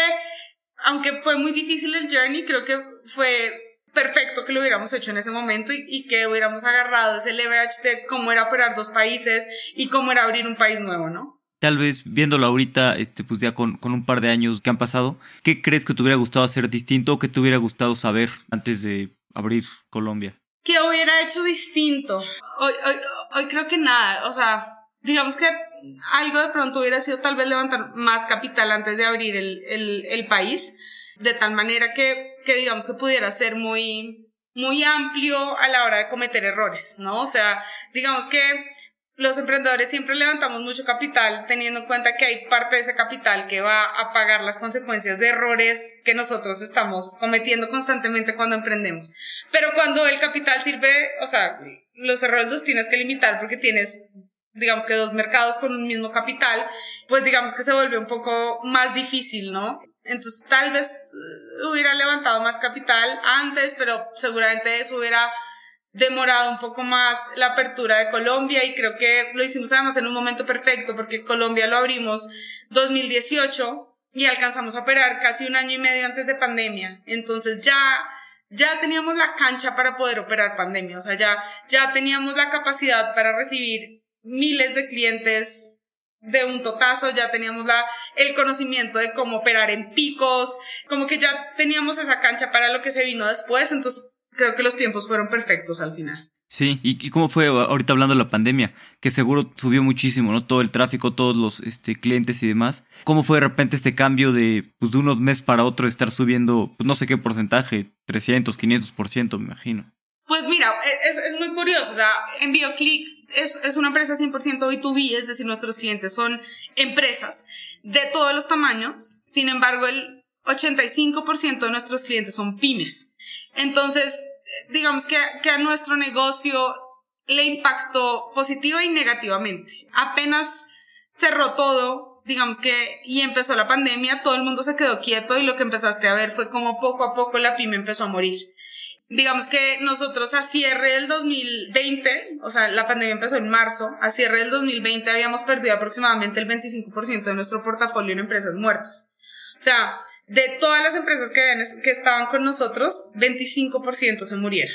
aunque fue muy difícil el journey, creo que fue perfecto que lo hubiéramos hecho en ese momento y, que hubiéramos agarrado ese leverage de cómo era operar dos países y cómo era abrir un país nuevo, ¿no? Tal vez viéndolo ahorita, este, pues ya con, con un par de años que han pasado, ¿qué crees que te hubiera gustado hacer distinto o que te hubiera gustado saber antes de abrir Colombia? ¿Qué hubiera hecho distinto? Hoy, hoy, hoy creo que nada, o sea, digamos que algo de pronto hubiera sido tal vez levantar más capital antes de abrir el, el, el país, de tal manera que, que digamos que pudiera ser muy, muy amplio a la hora de cometer errores, ¿no? O sea, digamos que los emprendedores siempre levantamos mucho capital teniendo en cuenta que hay parte de ese capital que va a pagar las consecuencias de errores que nosotros estamos cometiendo constantemente cuando emprendemos. Pero cuando el capital sirve, o sea, los errores los tienes que limitar porque tienes digamos que dos mercados con un mismo capital, pues digamos que se vuelve un poco más difícil, ¿no? Entonces tal vez eh, hubiera levantado más capital antes, pero seguramente eso hubiera demorado un poco más la apertura de Colombia y creo que lo hicimos además en un momento perfecto porque Colombia lo abrimos 2018 y alcanzamos a operar casi un año y medio antes de pandemia. Entonces ya ya teníamos la cancha para poder operar pandemia, o sea, ya ya teníamos la capacidad para recibir miles de clientes de un totazo, ya teníamos la, el conocimiento de cómo operar en picos, como que ya teníamos esa cancha para lo que se vino después, entonces creo que los tiempos fueron perfectos al final. Sí, ¿y, cómo fue ahorita hablando de la pandemia? Que seguro subió muchísimo, ¿no? Todo el tráfico, todos los este, clientes y demás. ¿Cómo fue de repente este cambio de, pues, de unos meses para otro estar subiendo, pues no sé qué porcentaje, 300, 500%, me imagino? Pues mira, e, es, es muy curioso, o sea, en BioClick es, es una empresa 100% B2B, es decir, nuestros clientes son empresas de todos los tamaños, sin embargo, el 85% de nuestros clientes son pymes. Entonces, digamos que, que a nuestro negocio le impactó positiva y negativamente. Apenas cerró todo, digamos que, y empezó la pandemia, todo el mundo se quedó quieto y lo que empezaste a ver fue como poco a poco la pyme empezó a morir digamos que nosotros a cierre del 2020, o sea, la pandemia empezó en marzo, a cierre del 2020 habíamos perdido aproximadamente el 25% de nuestro portafolio en empresas muertas. O sea, de todas las empresas que, que estaban con nosotros, 25% se murieron,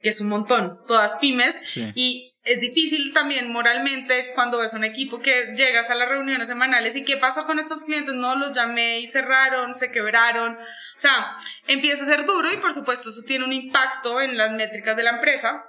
que es un montón, todas pymes, y es difícil también moralmente cuando ves un equipo que llegas a las reuniones semanales y qué pasó con estos clientes, no los llamé y cerraron, se quebraron, o sea, empieza a ser duro y por supuesto eso tiene un impacto en las métricas de la empresa.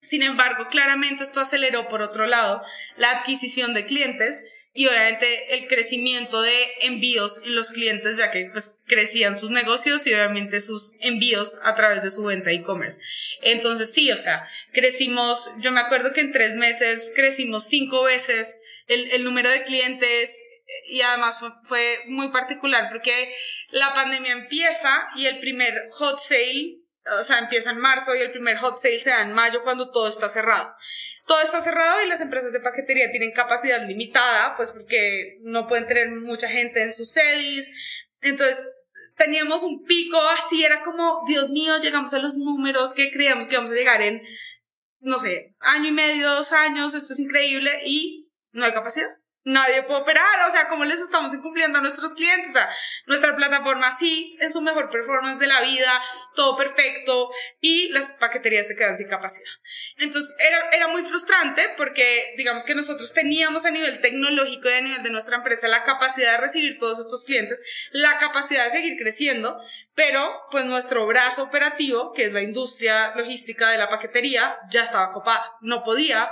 Sin embargo, claramente esto aceleró por otro lado la adquisición de clientes y obviamente el crecimiento de envíos en los clientes, ya que pues crecían sus negocios y obviamente sus envíos a través de su venta e-commerce. Entonces sí, o sea, crecimos, yo me acuerdo que en tres meses crecimos cinco veces el, el número de clientes y además fue, fue muy particular porque la pandemia empieza y el primer hot sale o sea, empieza en marzo y el primer hot sale se da en mayo cuando todo está cerrado todo está cerrado y las empresas de paquetería tienen capacidad limitada, pues porque no pueden tener mucha gente en sus sedes. Entonces, teníamos un pico así, era como, Dios mío, llegamos a los números que creíamos que íbamos a llegar en, no sé, año y medio, dos años, esto es increíble y no hay capacidad nadie puede operar, o sea, ¿cómo les estamos incumpliendo a nuestros clientes? O sea, nuestra plataforma sí, en su mejor performance de la vida, todo perfecto, y las paqueterías se quedan sin capacidad. Entonces, era, era muy frustrante porque, digamos que nosotros teníamos a nivel tecnológico y a nivel de nuestra empresa la capacidad de recibir todos estos clientes, la capacidad de seguir creciendo, pero pues nuestro brazo operativo, que es la industria logística de la paquetería, ya estaba copada, no podía,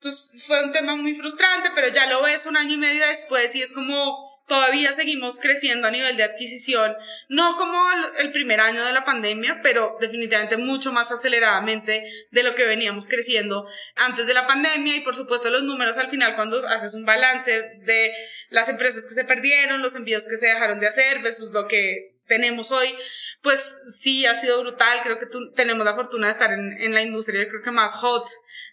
entonces fue un tema muy frustrante, pero ya lo ves un año y medio después y es como todavía seguimos creciendo a nivel de adquisición, no como el primer año de la pandemia, pero definitivamente mucho más aceleradamente de lo que veníamos creciendo antes de la pandemia y por supuesto los números al final cuando haces un balance de las empresas que se perdieron, los envíos que se dejaron de hacer versus lo que tenemos hoy, pues sí ha sido brutal. Creo que tenemos la fortuna de estar en, en la industria, creo que más hot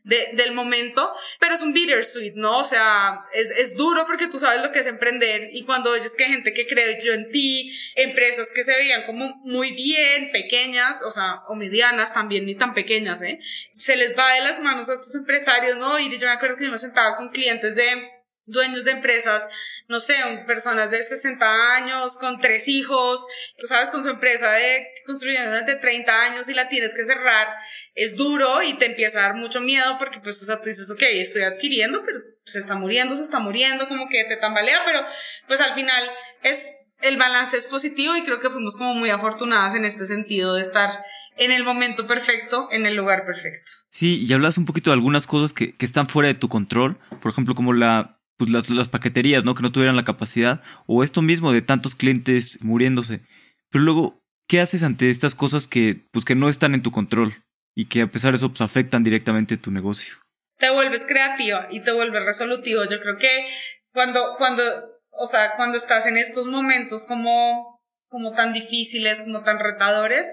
de, del momento, pero es un bittersweet, ¿no? O sea, es, es duro porque tú sabes lo que es emprender y cuando oyes que hay gente que cree yo en ti, empresas que se veían como muy bien, pequeñas, o sea, o medianas también, ni tan pequeñas, ¿eh? Se les va de las manos a estos empresarios, ¿no? Y yo me acuerdo que yo me sentaba con clientes de dueños de empresas, no sé, personas de 60 años, con tres hijos, sabes, con su empresa de construyendo durante 30 años y la tienes que cerrar, es duro y te empieza a dar mucho miedo porque pues, o sea, tú dices, ok, estoy adquiriendo, pero se está muriendo, se está muriendo, como que te tambalea, pero pues al final es, el balance es positivo y creo que fuimos como muy afortunadas en este sentido de estar en el momento perfecto, en el lugar perfecto. Sí, y hablas un poquito de algunas cosas que, que están fuera de tu control, por ejemplo, como la pues las, las, paqueterías, ¿no? Que no tuvieran la capacidad, o esto mismo de tantos clientes muriéndose. Pero luego, ¿qué haces ante estas cosas que, pues, que no están en tu control y que a pesar de eso pues, afectan directamente tu negocio? Te vuelves creativa y te vuelves resolutivo. Yo creo que cuando, cuando, o sea, cuando estás en estos momentos como, como tan difíciles, como tan retadores,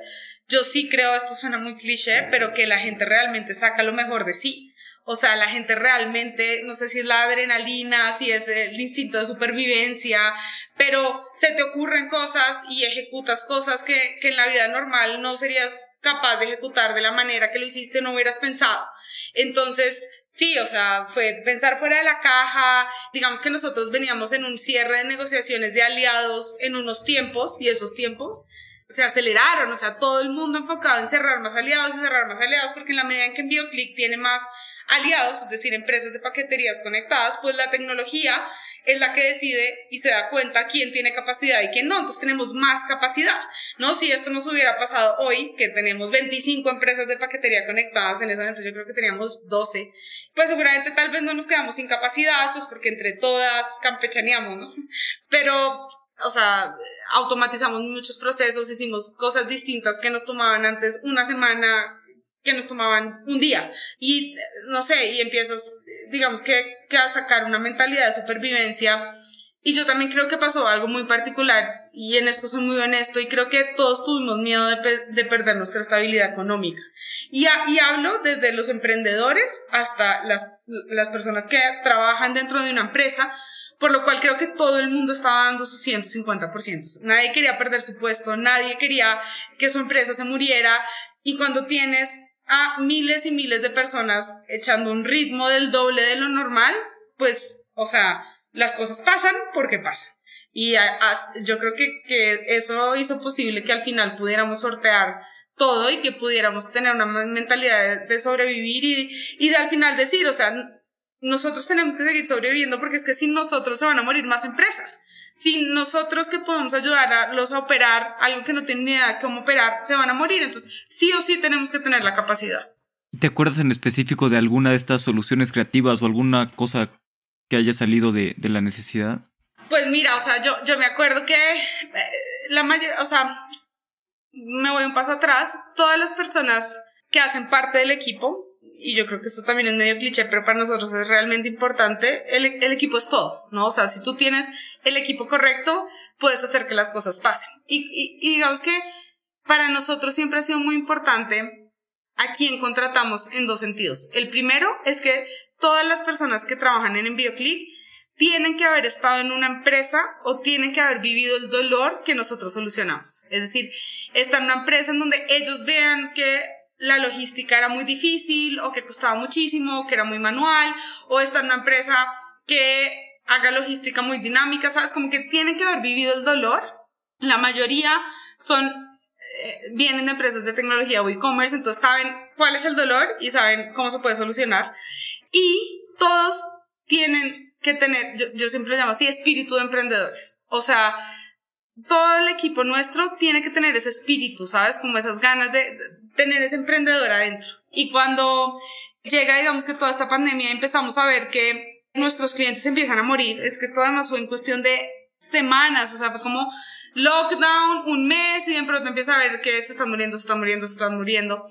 yo sí creo, esto suena muy cliché, pero que la gente realmente saca lo mejor de sí o sea, la gente realmente, no sé si es la adrenalina, si es el instinto de supervivencia, pero se te ocurren cosas y ejecutas cosas que, que en la vida normal no serías capaz de ejecutar de la manera que lo hiciste, no hubieras pensado. Entonces, Sí, o sea, fue pensar fuera de la caja. Digamos que nosotros veníamos en un cierre de negociaciones de aliados en unos tiempos y esos tiempos se aceleraron, o sea, todo el mundo enfocado en cerrar más aliados y cerrar más aliados porque en la medida en que EnvíoClick tiene más aliados, es decir, empresas de paqueterías conectadas, pues la tecnología es la que decide y se da cuenta quién tiene capacidad y quién no. Entonces tenemos más capacidad, ¿no? Si esto nos hubiera pasado hoy, que tenemos 25 empresas de paquetería conectadas, en ese momento yo creo que teníamos 12, pues seguramente tal vez no nos quedamos sin capacidad, pues porque entre todas campechaneamos, ¿no? Pero o sea, automatizamos muchos procesos, hicimos cosas distintas que nos tomaban antes una semana, que nos tomaban un día. Y no sé, y empiezas, digamos que, que a sacar una mentalidad de supervivencia. Y yo también creo que pasó algo muy particular, y en esto soy muy honesto, y creo que todos tuvimos miedo de, de perder nuestra estabilidad económica. Y, y hablo desde los emprendedores hasta las, las personas que trabajan dentro de una empresa, por lo cual creo que todo el mundo estaba dando su 150%. Nadie quería perder su puesto, nadie quería que su empresa se muriera, y cuando tienes a miles y miles de personas echando un ritmo del doble de lo normal, pues, o sea, las cosas pasan porque pasan. Y yo creo que, que eso hizo posible que al final pudiéramos sortear todo y que pudiéramos tener una mentalidad de, sobrevivir y, y de al final decir, o sea, nosotros tenemos que seguir sobreviviendo porque es que sin nosotros se van a morir más empresas sin nosotros que podemos ayudar a los a operar algo que no tienen ni idea de cómo operar, se van a morir. Entonces, sí o sí tenemos que tener la capacidad. ¿Te acuerdas en específico de alguna de estas soluciones creativas o alguna cosa que haya salido de, de la necesidad? Pues mira, o sea, yo, yo me acuerdo que eh, la mayor, o sea, me voy un paso atrás, todas las personas que hacen parte del equipo, y yo creo que esto también es medio cliché, pero para nosotros es realmente importante, el, el, equipo es todo, ¿no? O sea, si tú tienes el equipo correcto, puedes hacer que las cosas pasen. Y, y, digamos que para nosotros siempre ha sido muy importante a quién contratamos en dos sentidos. El primero es que todas las personas que trabajan en EnvíoClick tienen que haber estado en una empresa o tienen que haber vivido el dolor que nosotros solucionamos. Es decir, estar en una empresa en donde ellos vean que la logística era muy difícil o que costaba muchísimo, que era muy manual, o estar en una empresa que haga logística muy dinámica, ¿sabes? Como que tienen que haber vivido el dolor. La mayoría son, eh, vienen de empresas de tecnología o e-commerce, entonces saben cuál es el dolor y saben cómo se puede solucionar. Y todos tienen que tener, yo, yo siempre lo llamo así, espíritu de emprendedores. O sea, todo el equipo nuestro tiene que tener ese espíritu, ¿sabes? Como esas ganas de, tener ese emprendedor adentro. Y cuando llega, digamos que toda esta pandemia, empezamos a ver que nuestros clientes empiezan a morir. Es que esto además fue en cuestión de semanas, o sea, fue como lockdown, un mes, y de pronto empieza a ver que se están muriendo, se están muriendo, se están muriendo.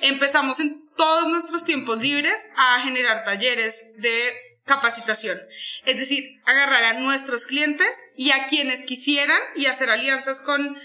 Empezamos en todos nuestros tiempos libres a generar talleres de capacitación. Es decir, agarrar a nuestros clientes y a quienes quisieran y hacer alianzas con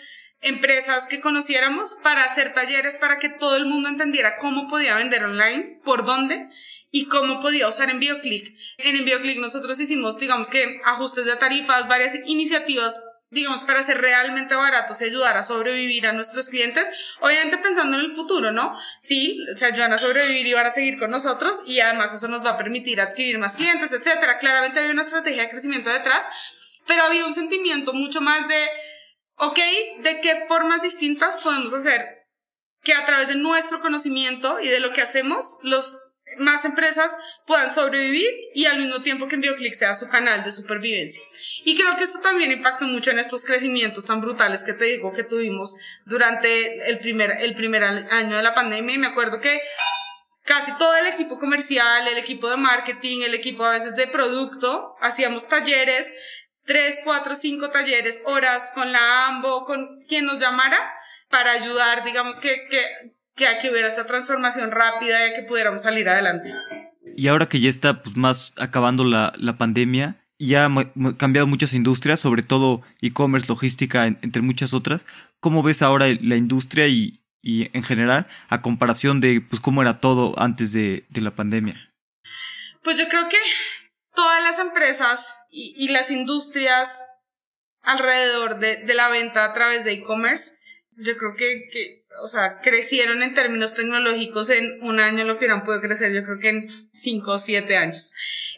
empresas que conociéramos para hacer talleres para que todo el mundo entendiera cómo podía vender online, por dónde y cómo podía usar EnvíoClick. En EnvíoClick nosotros hicimos, digamos que, ajustes de tarifas, varias iniciativas digamos, para ser realmente baratos y ayudar a sobrevivir a nuestros clientes, obviamente pensando en el futuro, ¿no? Sí, se ayudan a sobrevivir y van a seguir con nosotros y además eso nos va a permitir adquirir más clientes, etcétera. Claramente había una estrategia de crecimiento detrás, pero había un sentimiento mucho más de, ok, ¿de qué formas distintas podemos hacer que a través de nuestro conocimiento y de lo que hacemos, los más empresas puedan sobrevivir y al mismo tiempo que EnvioClick sea su canal de supervivencia. Y creo que esto también impactó mucho en estos crecimientos tan brutales que te digo que tuvimos durante el primer, el primer año de la pandemia. Y me acuerdo que casi todo el equipo comercial, el equipo de marketing, el equipo a veces de producto, hacíamos talleres, tres, cuatro, cinco talleres, horas con la AMBO, con quien nos llamara, para ayudar, digamos, que, que, que a que hubiera esta transformación rápida y a que pudiéramos salir adelante. Y ahora que ya está pues, más acabando la, la pandemia, ya ha cambiado muchas industrias, sobre todo e-commerce, logística, entre muchas otras. ¿Cómo ves ahora la industria y, y, en general a comparación de pues, cómo era todo antes de, de la pandemia? Pues yo creo que todas las empresas y, y las industrias alrededor de, de, la venta a través de e-commerce, yo creo que, que, o sea, crecieron en términos tecnológicos en un año lo que hubieran podido crecer, yo creo que en cinco o siete años.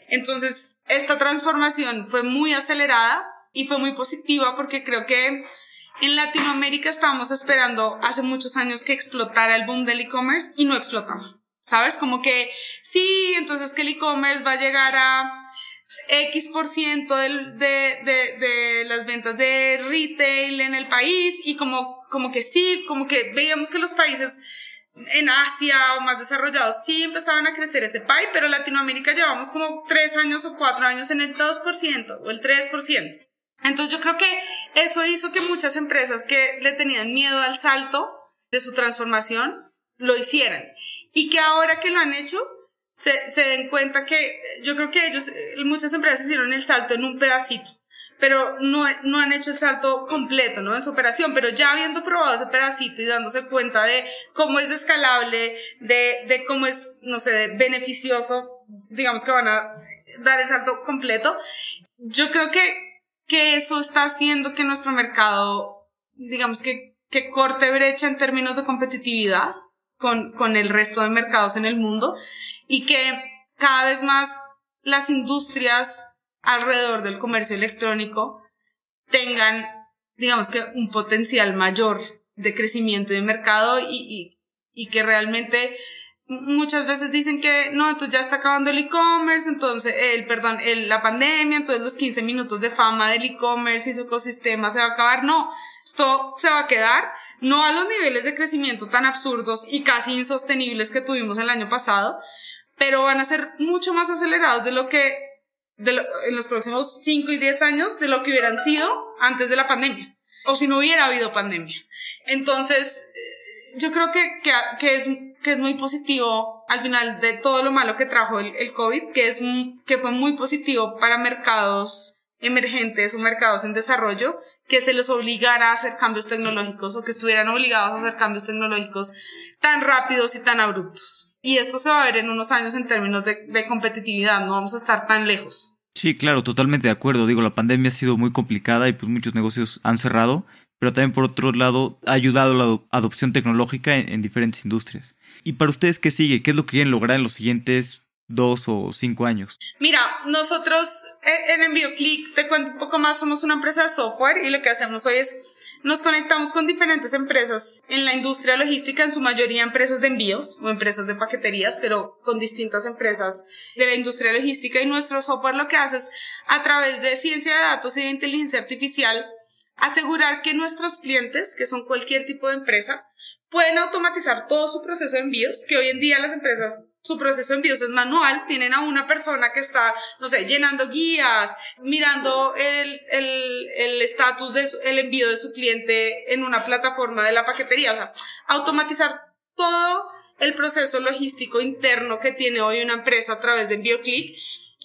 Entonces, esta transformación fue muy acelerada y fue muy positiva porque creo que en Latinoamérica estábamos esperando hace muchos años que explotara el boom del e-commerce y no explotó. ¿Sabes? Como que sí, entonces que el e-commerce va a llegar a X por ciento de, de, de, las ventas de retail en el país y como, como que sí, como que veíamos que los países en Asia o más desarrollados sí empezaban a crecer ese pie, pero Latinoamérica llevamos como tres años o cuatro años en el 2% o el 3%. Entonces yo creo que eso hizo que muchas empresas que le tenían miedo al salto de su transformación lo hicieran. Y que ahora que lo han hecho, se, se den cuenta que yo creo que ellos, muchas empresas hicieron el salto en un pedacito pero no, no han hecho el salto completo, ¿no? En su operación, pero ya habiendo probado ese pedacito y dándose cuenta de cómo es descalable, de, de cómo es, no sé, beneficioso, digamos que van a dar el salto completo, yo creo que, que eso está haciendo que nuestro mercado, digamos que, que corte brecha en términos de competitividad con, con el resto de mercados en el mundo y que cada vez más las industrias alrededor del comercio electrónico tengan, digamos que, un potencial mayor de crecimiento de mercado y, y, y que realmente muchas veces dicen que no, entonces ya está acabando el e-commerce, entonces, el, perdón, el, la pandemia, entonces los 15 minutos de fama del e-commerce y su ecosistema se va a acabar. No, esto se va a quedar, no a los niveles de crecimiento tan absurdos y casi insostenibles que tuvimos el año pasado, pero van a ser mucho más acelerados de lo que en los próximos 5 y 10 años de lo que hubieran sido antes de la pandemia, o si no hubiera habido pandemia. Entonces, eh, yo creo que, que, que, es, que es muy positivo al final de todo lo malo que trajo el, el COVID, que, es, que fue muy positivo para mercados emergentes o mercados en desarrollo, que se les obligara a hacer cambios tecnológicos o que estuvieran obligados a hacer cambios tecnológicos tan rápidos y tan abruptos. Y esto se va a ver en unos años en términos de, de competitividad, no vamos a estar tan lejos. Sí, claro, totalmente de acuerdo. Digo, la pandemia ha sido muy complicada y pues muchos negocios han cerrado, pero también por otro lado ha ayudado la adopción tecnológica en, en diferentes industrias. ¿Y para ustedes qué sigue? ¿Qué es lo que quieren lograr en los siguientes dos o cinco años? Mira, nosotros en EnvioClick, te cuento un poco más, somos una empresa de software y lo que hacemos hoy es nos conectamos con diferentes empresas en la industria logística, en su mayoría empresas de envíos o empresas de paqueterías, pero con distintas empresas de la industria logística. Y nuestro software lo que hace es, a través de ciencia de datos y de inteligencia artificial, asegurar que nuestros clientes, que son cualquier tipo de empresa, pueden automatizar todo su proceso de envíos, que hoy en día las empresas su proceso de envíos es manual, tienen a una persona que está, no sé, llenando guías, mirando el estatus el, del envío de su cliente en una plataforma de la paquetería, o sea, automatizar todo el proceso logístico interno que tiene hoy una empresa a través de BioClick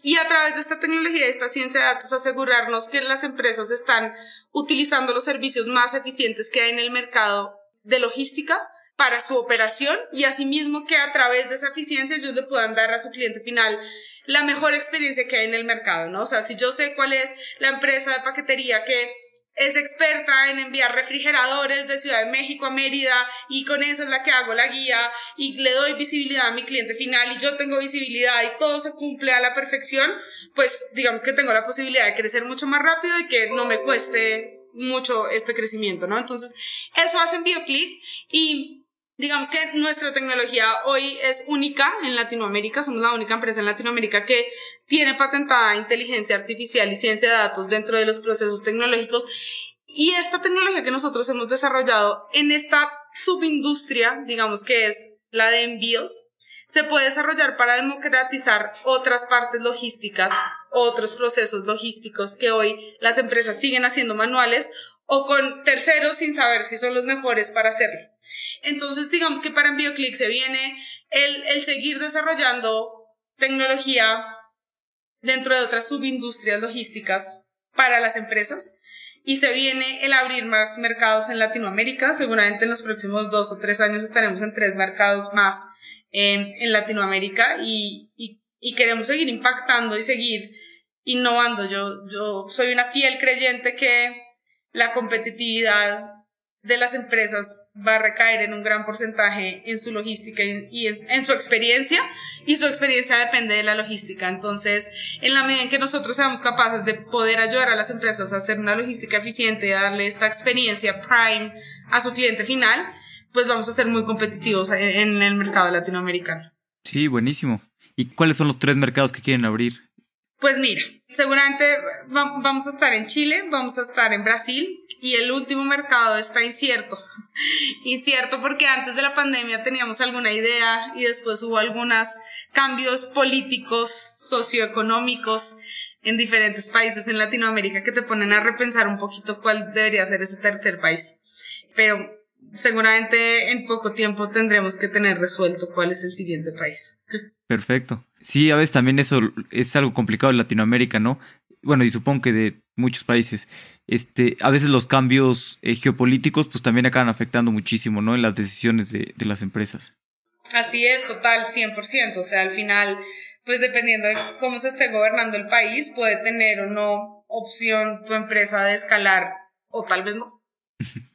y a través de esta tecnología, de esta ciencia de datos, asegurarnos que las empresas están utilizando los servicios más eficientes que hay en el mercado de logística para su operación y asimismo que a través de esa eficiencia ellos le puedan dar a su cliente final la mejor experiencia que hay en el mercado, ¿no? O sea, si yo sé cuál es la empresa de paquetería que es experta en enviar refrigeradores de Ciudad de México a Mérida y con eso es la que hago la guía y le doy visibilidad a mi cliente final y yo tengo visibilidad y todo se cumple a la perfección, pues digamos que tengo la posibilidad de crecer mucho más rápido y que no me cueste mucho este crecimiento, ¿no? Entonces, eso hace en BioClick y digamos que nuestra tecnología hoy es única en Latinoamérica, somos la única empresa en Latinoamérica que tiene patentada inteligencia artificial y ciencia de datos dentro de los procesos tecnológicos. Y esta tecnología que nosotros hemos desarrollado en esta subindustria, digamos que es la de envíos, se puede desarrollar para democratizar otras partes logísticas, otros procesos logísticos que hoy las empresas siguen haciendo manuales o con terceros sin saber si son los mejores para hacerlo. Entonces, digamos que para EnvíoClick se viene el, el seguir desarrollando tecnología dentro de otras subindustrias logísticas para las empresas y se viene el abrir más mercados en Latinoamérica. Seguramente en los próximos dos o tres años estaremos en tres mercados más en, en Latinoamérica y, y, y, queremos seguir impactando y seguir innovando. Yo, yo soy una fiel creyente que la competitividad de las empresas va a recaer en un gran porcentaje en su logística y en, su experiencia, y su experiencia depende de la logística. Entonces, en la medida en que nosotros seamos capaces de poder ayudar a las empresas a hacer una logística eficiente, y darle esta experiencia prime a su cliente final, pues vamos a ser muy competitivos en el mercado latinoamericano. Sí, buenísimo. ¿Y cuáles son los tres mercados que quieren abrir? Pues mira, seguramente vamos a estar en Chile, vamos a estar en Brasil y el último mercado está incierto. Incierto porque antes de la pandemia teníamos alguna idea y después hubo algunos cambios políticos, socioeconómicos en diferentes países en Latinoamérica que te ponen a repensar un poquito cuál debería ser ese tercer país. Pero seguramente en poco tiempo tendremos que tener resuelto cuál es el siguiente país. Perfecto. Sí, a veces también eso es algo complicado en Latinoamérica, ¿no? Bueno, y supongo que de muchos países. Este, a veces los cambios eh, geopolíticos pues también acaban afectando muchísimo, ¿no? En las decisiones de, de las empresas. Así es, total, 100%. O sea, al final, pues dependiendo de cómo se esté gobernando el país, puede tener o no opción tu empresa de escalar o tal vez no.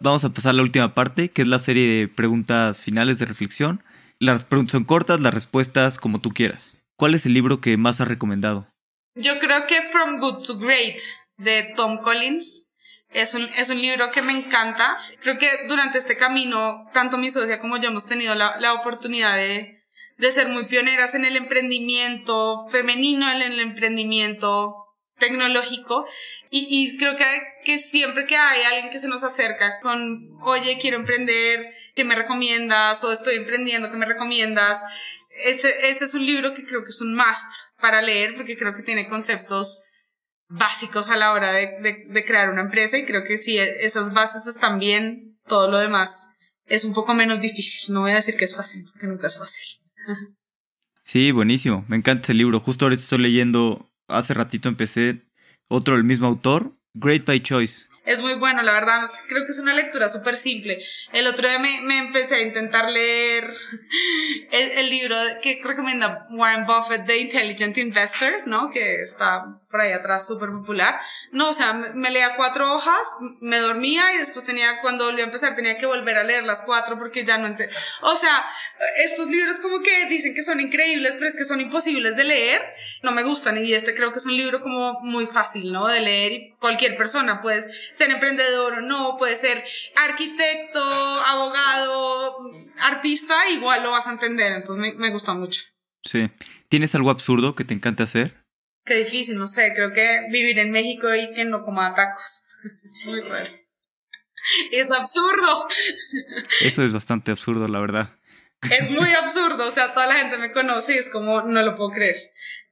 Vamos a pasar a la última parte, que es la serie de preguntas finales de reflexión. Las preguntas son cortas, las respuestas como tú quieras. ¿Cuál es el libro que más has recomendado? Yo creo que From Good to Great de Tom Collins. Es un, es un libro que me encanta. Creo que durante este camino, tanto mi socia como yo hemos tenido la, la oportunidad de, de ser muy pioneras en el emprendimiento femenino, en el emprendimiento tecnológico y, y creo que, que siempre que hay alguien que se nos acerca con, oye, quiero emprender, ¿qué me recomiendas? O estoy emprendiendo, ¿qué me recomiendas? Ese, ese es un libro que creo que es un must para leer porque creo que tiene conceptos básicos a la hora de, de, de crear una empresa y creo que si esas bases están bien, todo lo demás es un poco menos difícil. No voy a decir que es fácil, porque nunca es fácil. Sí, buenísimo. Me encanta ese libro. Justo ahorita estoy leyendo hace ratito empecé otro del mismo autor, Great by Choice. Es muy bueno, la verdad, creo que es una lectura súper simple. El otro día me, empecé a intentar leer el, libro que recomienda Warren Buffett, The Intelligent Investor, ¿no? Que está por ahí atrás súper popular. No, o sea, me, leía cuatro hojas, me dormía y después tenía, cuando volví a empezar, tenía que volver a leer las cuatro porque ya no entendía. O sea, estos libros como que dicen que son increíbles, pero es que son imposibles de leer. No me gustan y este creo que es un libro como muy fácil, ¿no? De leer y cualquier persona, puedes ser emprendedor o no, puede ser arquitecto, abogado, artista, igual lo vas a entender. Entonces me, me gusta mucho. Sí. ¿Tienes algo absurdo que te encante hacer? Qué difícil, no sé, creo que vivir en México y que no coma tacos. Es muy raro. Es absurdo. Eso es bastante absurdo, la verdad. Es muy absurdo, o sea, toda la gente me conoce y es como, no lo puedo creer,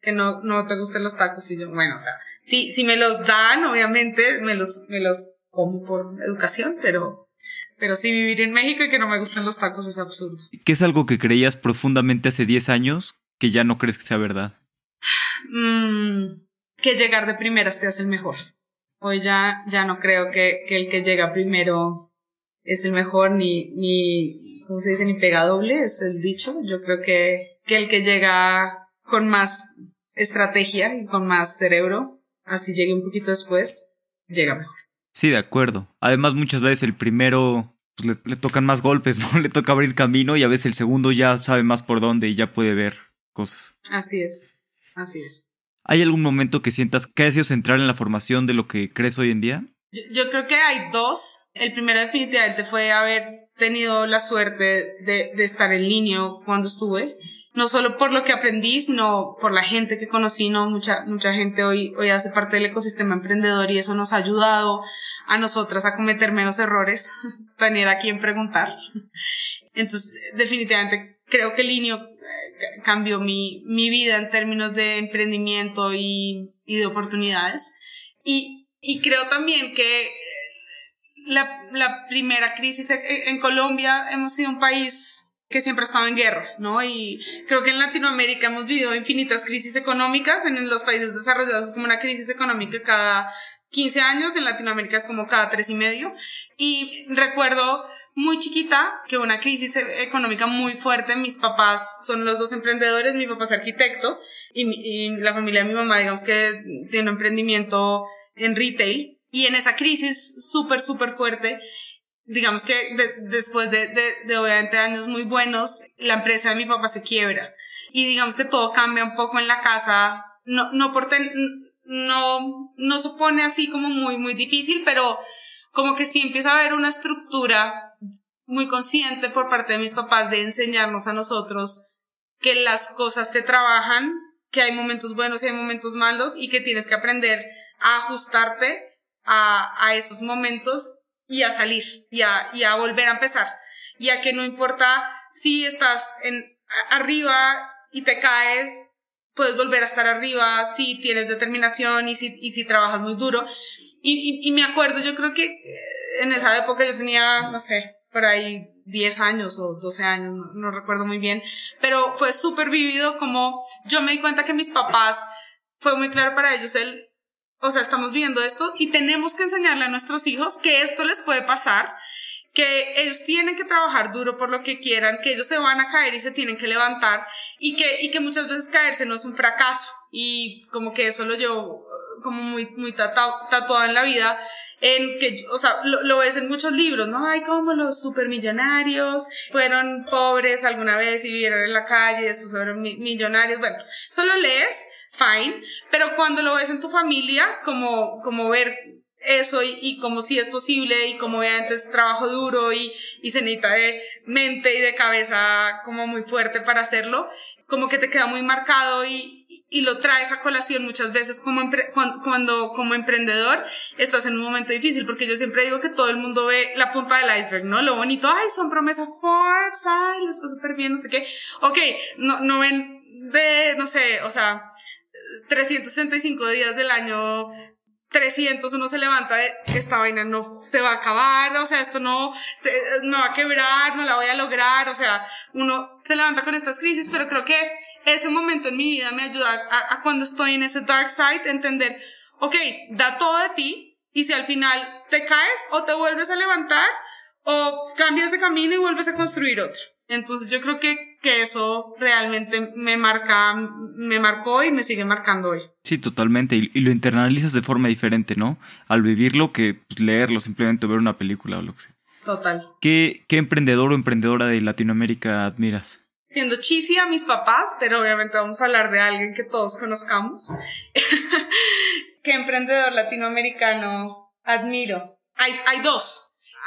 que no, no te gusten los tacos. Y yo, bueno, o sea, si, si me los dan, obviamente me los, me los como por educación, pero, Pero sí, vivir en México y que no me gusten los tacos es absurdo. ¿Qué es algo que creías profundamente hace 10 años que ya no crees que sea verdad? Mm, que llegar de primeras te hace el mejor. Hoy ya, ya no creo que, que el que llega primero es el mejor, ni, ni, ¿cómo se dice? Ni pega doble, es el dicho. Yo creo que, que el que llega con más estrategia y con más cerebro, así llegue un poquito después, llega mejor. Sí, de acuerdo. Además, muchas veces el primero pues, le, le, tocan más golpes, ¿no? Le toca abrir camino y a veces el segundo ya sabe más por dónde y ya puede ver cosas. Así es, así es. ¿Hay algún momento que sientas que ha sido central en la formación de lo que crees hoy en día? Yo, yo creo que hay dos. El primero definitivamente fue haber tenido la suerte de, de estar en línea cuando estuve no solo por lo que aprendí, sino por la gente que conocí, ¿no? Mucha, mucha gente hoy, hoy hace parte del ecosistema emprendedor y eso nos ha ayudado a nosotras a cometer menos errores, tener a quien preguntar. Entonces, definitivamente creo que Linio cambió mi, mi vida en términos de emprendimiento y, y de oportunidades. Y, y creo también que la, la primera crisis en Colombia hemos sido un país que siempre ha estado en guerra, ¿no? Y creo que en Latinoamérica hemos vivido infinitas crisis económicas, en los países desarrollados es como una crisis económica cada 15 años, en Latinoamérica es como cada tres y medio. Y recuerdo muy chiquita que una crisis económica muy fuerte, mis papás son los dos emprendedores, mi papá es arquitecto y, y la familia de mi mamá, digamos que tiene un emprendimiento en retail. Y en esa crisis súper, súper fuerte, digamos que de, después de, de, de, obviamente años muy buenos, la empresa de mi papá se quiebra. Y digamos que todo cambia un poco en la casa, no, no por ten, no, no se pone así como muy, muy difícil, pero como que sí empieza a haber una estructura muy consciente por parte de mis papás de enseñarnos a nosotros que las cosas se trabajan, que hay momentos buenos y hay momentos malos y que tienes que aprender a ajustarte a, a esos momentos y a salir y a, y a volver a empezar. Y a que no importa si estás en, arriba y te caes, puedes volver a estar arriba si tienes determinación y si, y si trabajas muy duro. Y, y, y, me acuerdo, yo creo que en esa época yo tenía, no sé, por ahí 10 años o 12 años, no, no recuerdo muy bien, pero fue súper vivido como yo me di cuenta que mis papás, fue muy claro para ellos el o sea, estamos viendo esto y tenemos que enseñarle a nuestros hijos que esto les puede pasar, que ellos tienen que trabajar duro por lo que quieran, que ellos se van a caer y se tienen que levantar y que, y que muchas veces caerse no es un fracaso y como que eso lo llevo como muy, muy tatuado, en la vida en que, o sea, lo, lo, ves en muchos libros, ¿no? Hay como los supermillonarios fueron pobres alguna vez y vivieron en la calle después fueron millonarios. Bueno, solo lees fine, pero cuando lo ves en tu familia, como, como ver eso y, como si es posible y como obviamente es trabajo duro y, y se necesita de mente y de cabeza como muy fuerte para hacerlo, como que te queda muy marcado y, y lo traes a colación muchas veces como cuando, cuando, como emprendedor estás en un momento difícil, porque yo siempre digo que todo el mundo ve la punta del iceberg, ¿no? Lo bonito, ay, son promesas Forbes, ay, les fue súper bien, no sé qué. Ok, no, no ven de, no sé, o sea, 365 días del año 300 uno se levanta de esta vaina no se va a acabar, o sea, esto no, no va a quebrar, no la voy a lograr, o sea, uno se levanta con estas crisis, pero creo que ese momento en mi vida me ayuda a, a cuando estoy en ese dark side, entender, ok, da todo de ti y si al final te caes o te vuelves a levantar o cambias de camino y vuelves a construir otro. Entonces yo creo que, que eso realmente me marca, me marcó y me sigue marcando hoy. Sí, totalmente. Y, y lo internalizas de forma diferente, ¿no? Al vivirlo que pues, leerlo, simplemente ver una película o lo que sea. Total. ¿Qué, ¿Qué emprendedor o emprendedora de Latinoamérica admiras? Siendo chisi a mis papás, pero obviamente vamos a hablar de alguien que todos conozcamos. ¿Qué emprendedor latinoamericano admiro? Hay, hay dos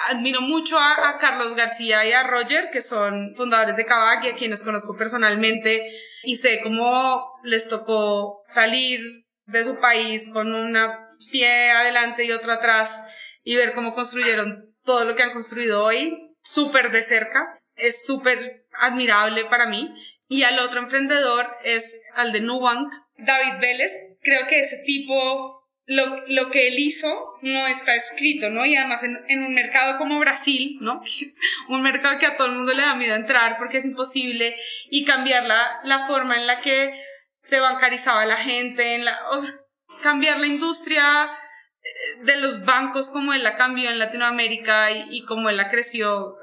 admiro mucho a, Carlos García y a Roger, que son fundadores de Kavak y a quienes conozco personalmente y sé cómo les tocó salir de su país con una pie adelante y otro atrás y ver cómo construyeron todo lo que han construido hoy súper de cerca. Es súper admirable para mí. Y al otro emprendedor es al de Nubank, David Vélez. Creo que ese tipo lo, lo, que él hizo no está escrito, ¿no? Y además en, un mercado como Brasil, ¿no? un mercado que a todo el mundo le da miedo entrar porque es imposible y cambiar la, la forma en la que se bancarizaba la gente, en o sea, cambiar la industria eh, de los bancos como él la cambió en Latinoamérica y, y como él la creció,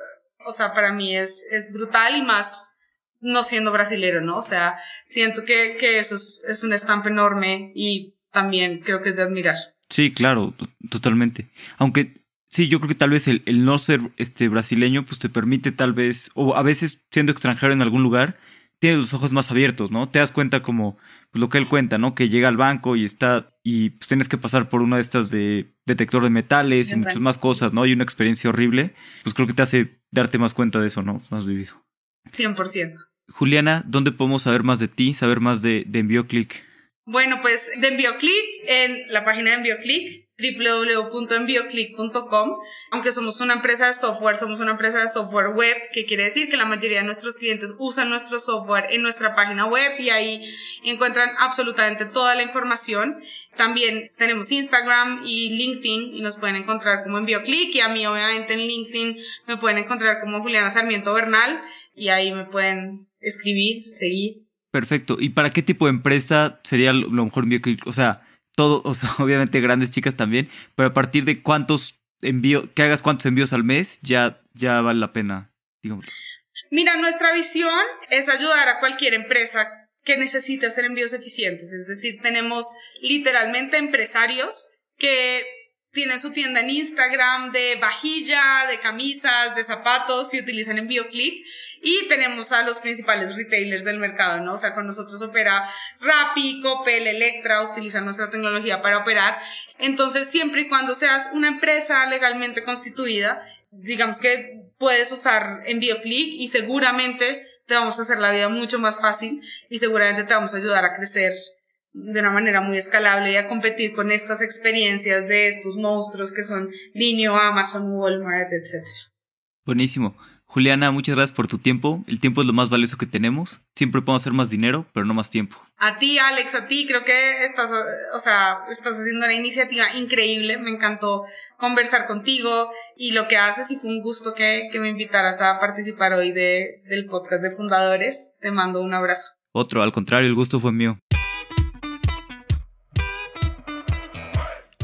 o sea, para mí es, es brutal y más no siendo brasilero, ¿no? O sea, siento que, que eso es, es un estampa enorme y también creo que es de admirar. Sí, claro, totalmente. Aunque sí, yo creo que tal vez el, el, no ser este brasileño, pues te permite tal vez, o a veces siendo extranjero en algún lugar, tienes los ojos más abiertos, ¿no? Te das cuenta como pues, lo que él cuenta, ¿no? Que llega al banco y está, y pues tienes que pasar por una de estas de detector de metales y muchas más cosas, ¿no? Y una experiencia horrible, pues creo que te hace darte más cuenta de eso, ¿no? Más vivido. 100%. Juliana, ¿dónde podemos saber más de ti, saber más de, de EnvioClick? Bueno, pues de EnvioClick en la página de EnvioClick www.envioclick.com. Aunque somos una empresa de software, somos una empresa de software web, que quiere decir que la mayoría de nuestros clientes usan nuestro software en nuestra página web y ahí encuentran absolutamente toda la información. También tenemos Instagram y LinkedIn y nos pueden encontrar como EnvioClick y a mí obviamente en LinkedIn me pueden encontrar como Juliana Sarmiento Bernal y ahí me pueden escribir, seguir. Perfecto. ¿Y para qué tipo de empresa sería lo mejor? O sea, todo, o sea, obviamente grandes chicas también, pero a partir de cuántos envíos, que hagas cuántos envíos al mes, ya, ya vale la pena, digamos. Mira, nuestra visión es ayudar a cualquier empresa que necesite hacer envíos eficientes. Es decir, tenemos literalmente empresarios que tienen su tienda en Instagram de vajilla, de camisas, de zapatos y utilizan envío click y tenemos a los principales retailers del mercado, ¿no? O sea, con nosotros opera Rappi, Coppel, Electra, utilizan nuestra tecnología para operar. Entonces, siempre y cuando seas una empresa legalmente constituida, digamos que puedes usar envío click y seguramente te vamos a hacer la vida mucho más fácil y seguramente te vamos a ayudar a crecer de una manera muy escalable y a competir con estas experiencias de estos monstruos que son Linio, Amazon, Walmart, etc. Buenísimo. Juliana, muchas gracias por tu tiempo. El tiempo es lo más valioso que tenemos. Siempre podemos hacer más dinero, pero no más tiempo. A ti, Alex, a ti, creo que estás, o sea, estás haciendo una iniciativa increíble. Me encantó conversar contigo y lo que haces y fue un gusto que, que me invitaras a participar hoy de, del podcast de Fundadores. Te mando un abrazo. Otro, al contrario, el gusto fue mío.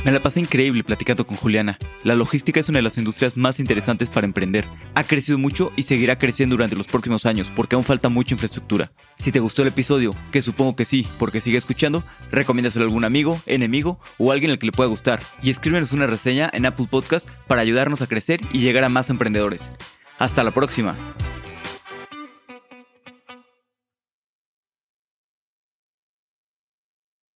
Me la pasé increíble platicando con Juliana. La logística es una de las industrias más interesantes para emprender. Ha crecido mucho y seguirá creciendo durante los próximos años porque aún falta mucha infraestructura. Si te gustó el episodio, que supongo que sí, porque sigue escuchando, recomiéndaselo a algún amigo, enemigo o alguien al que le pueda gustar. Y escríbenos una reseña en Apple Podcast para ayudarnos a crecer y llegar a más emprendedores. Hasta la próxima.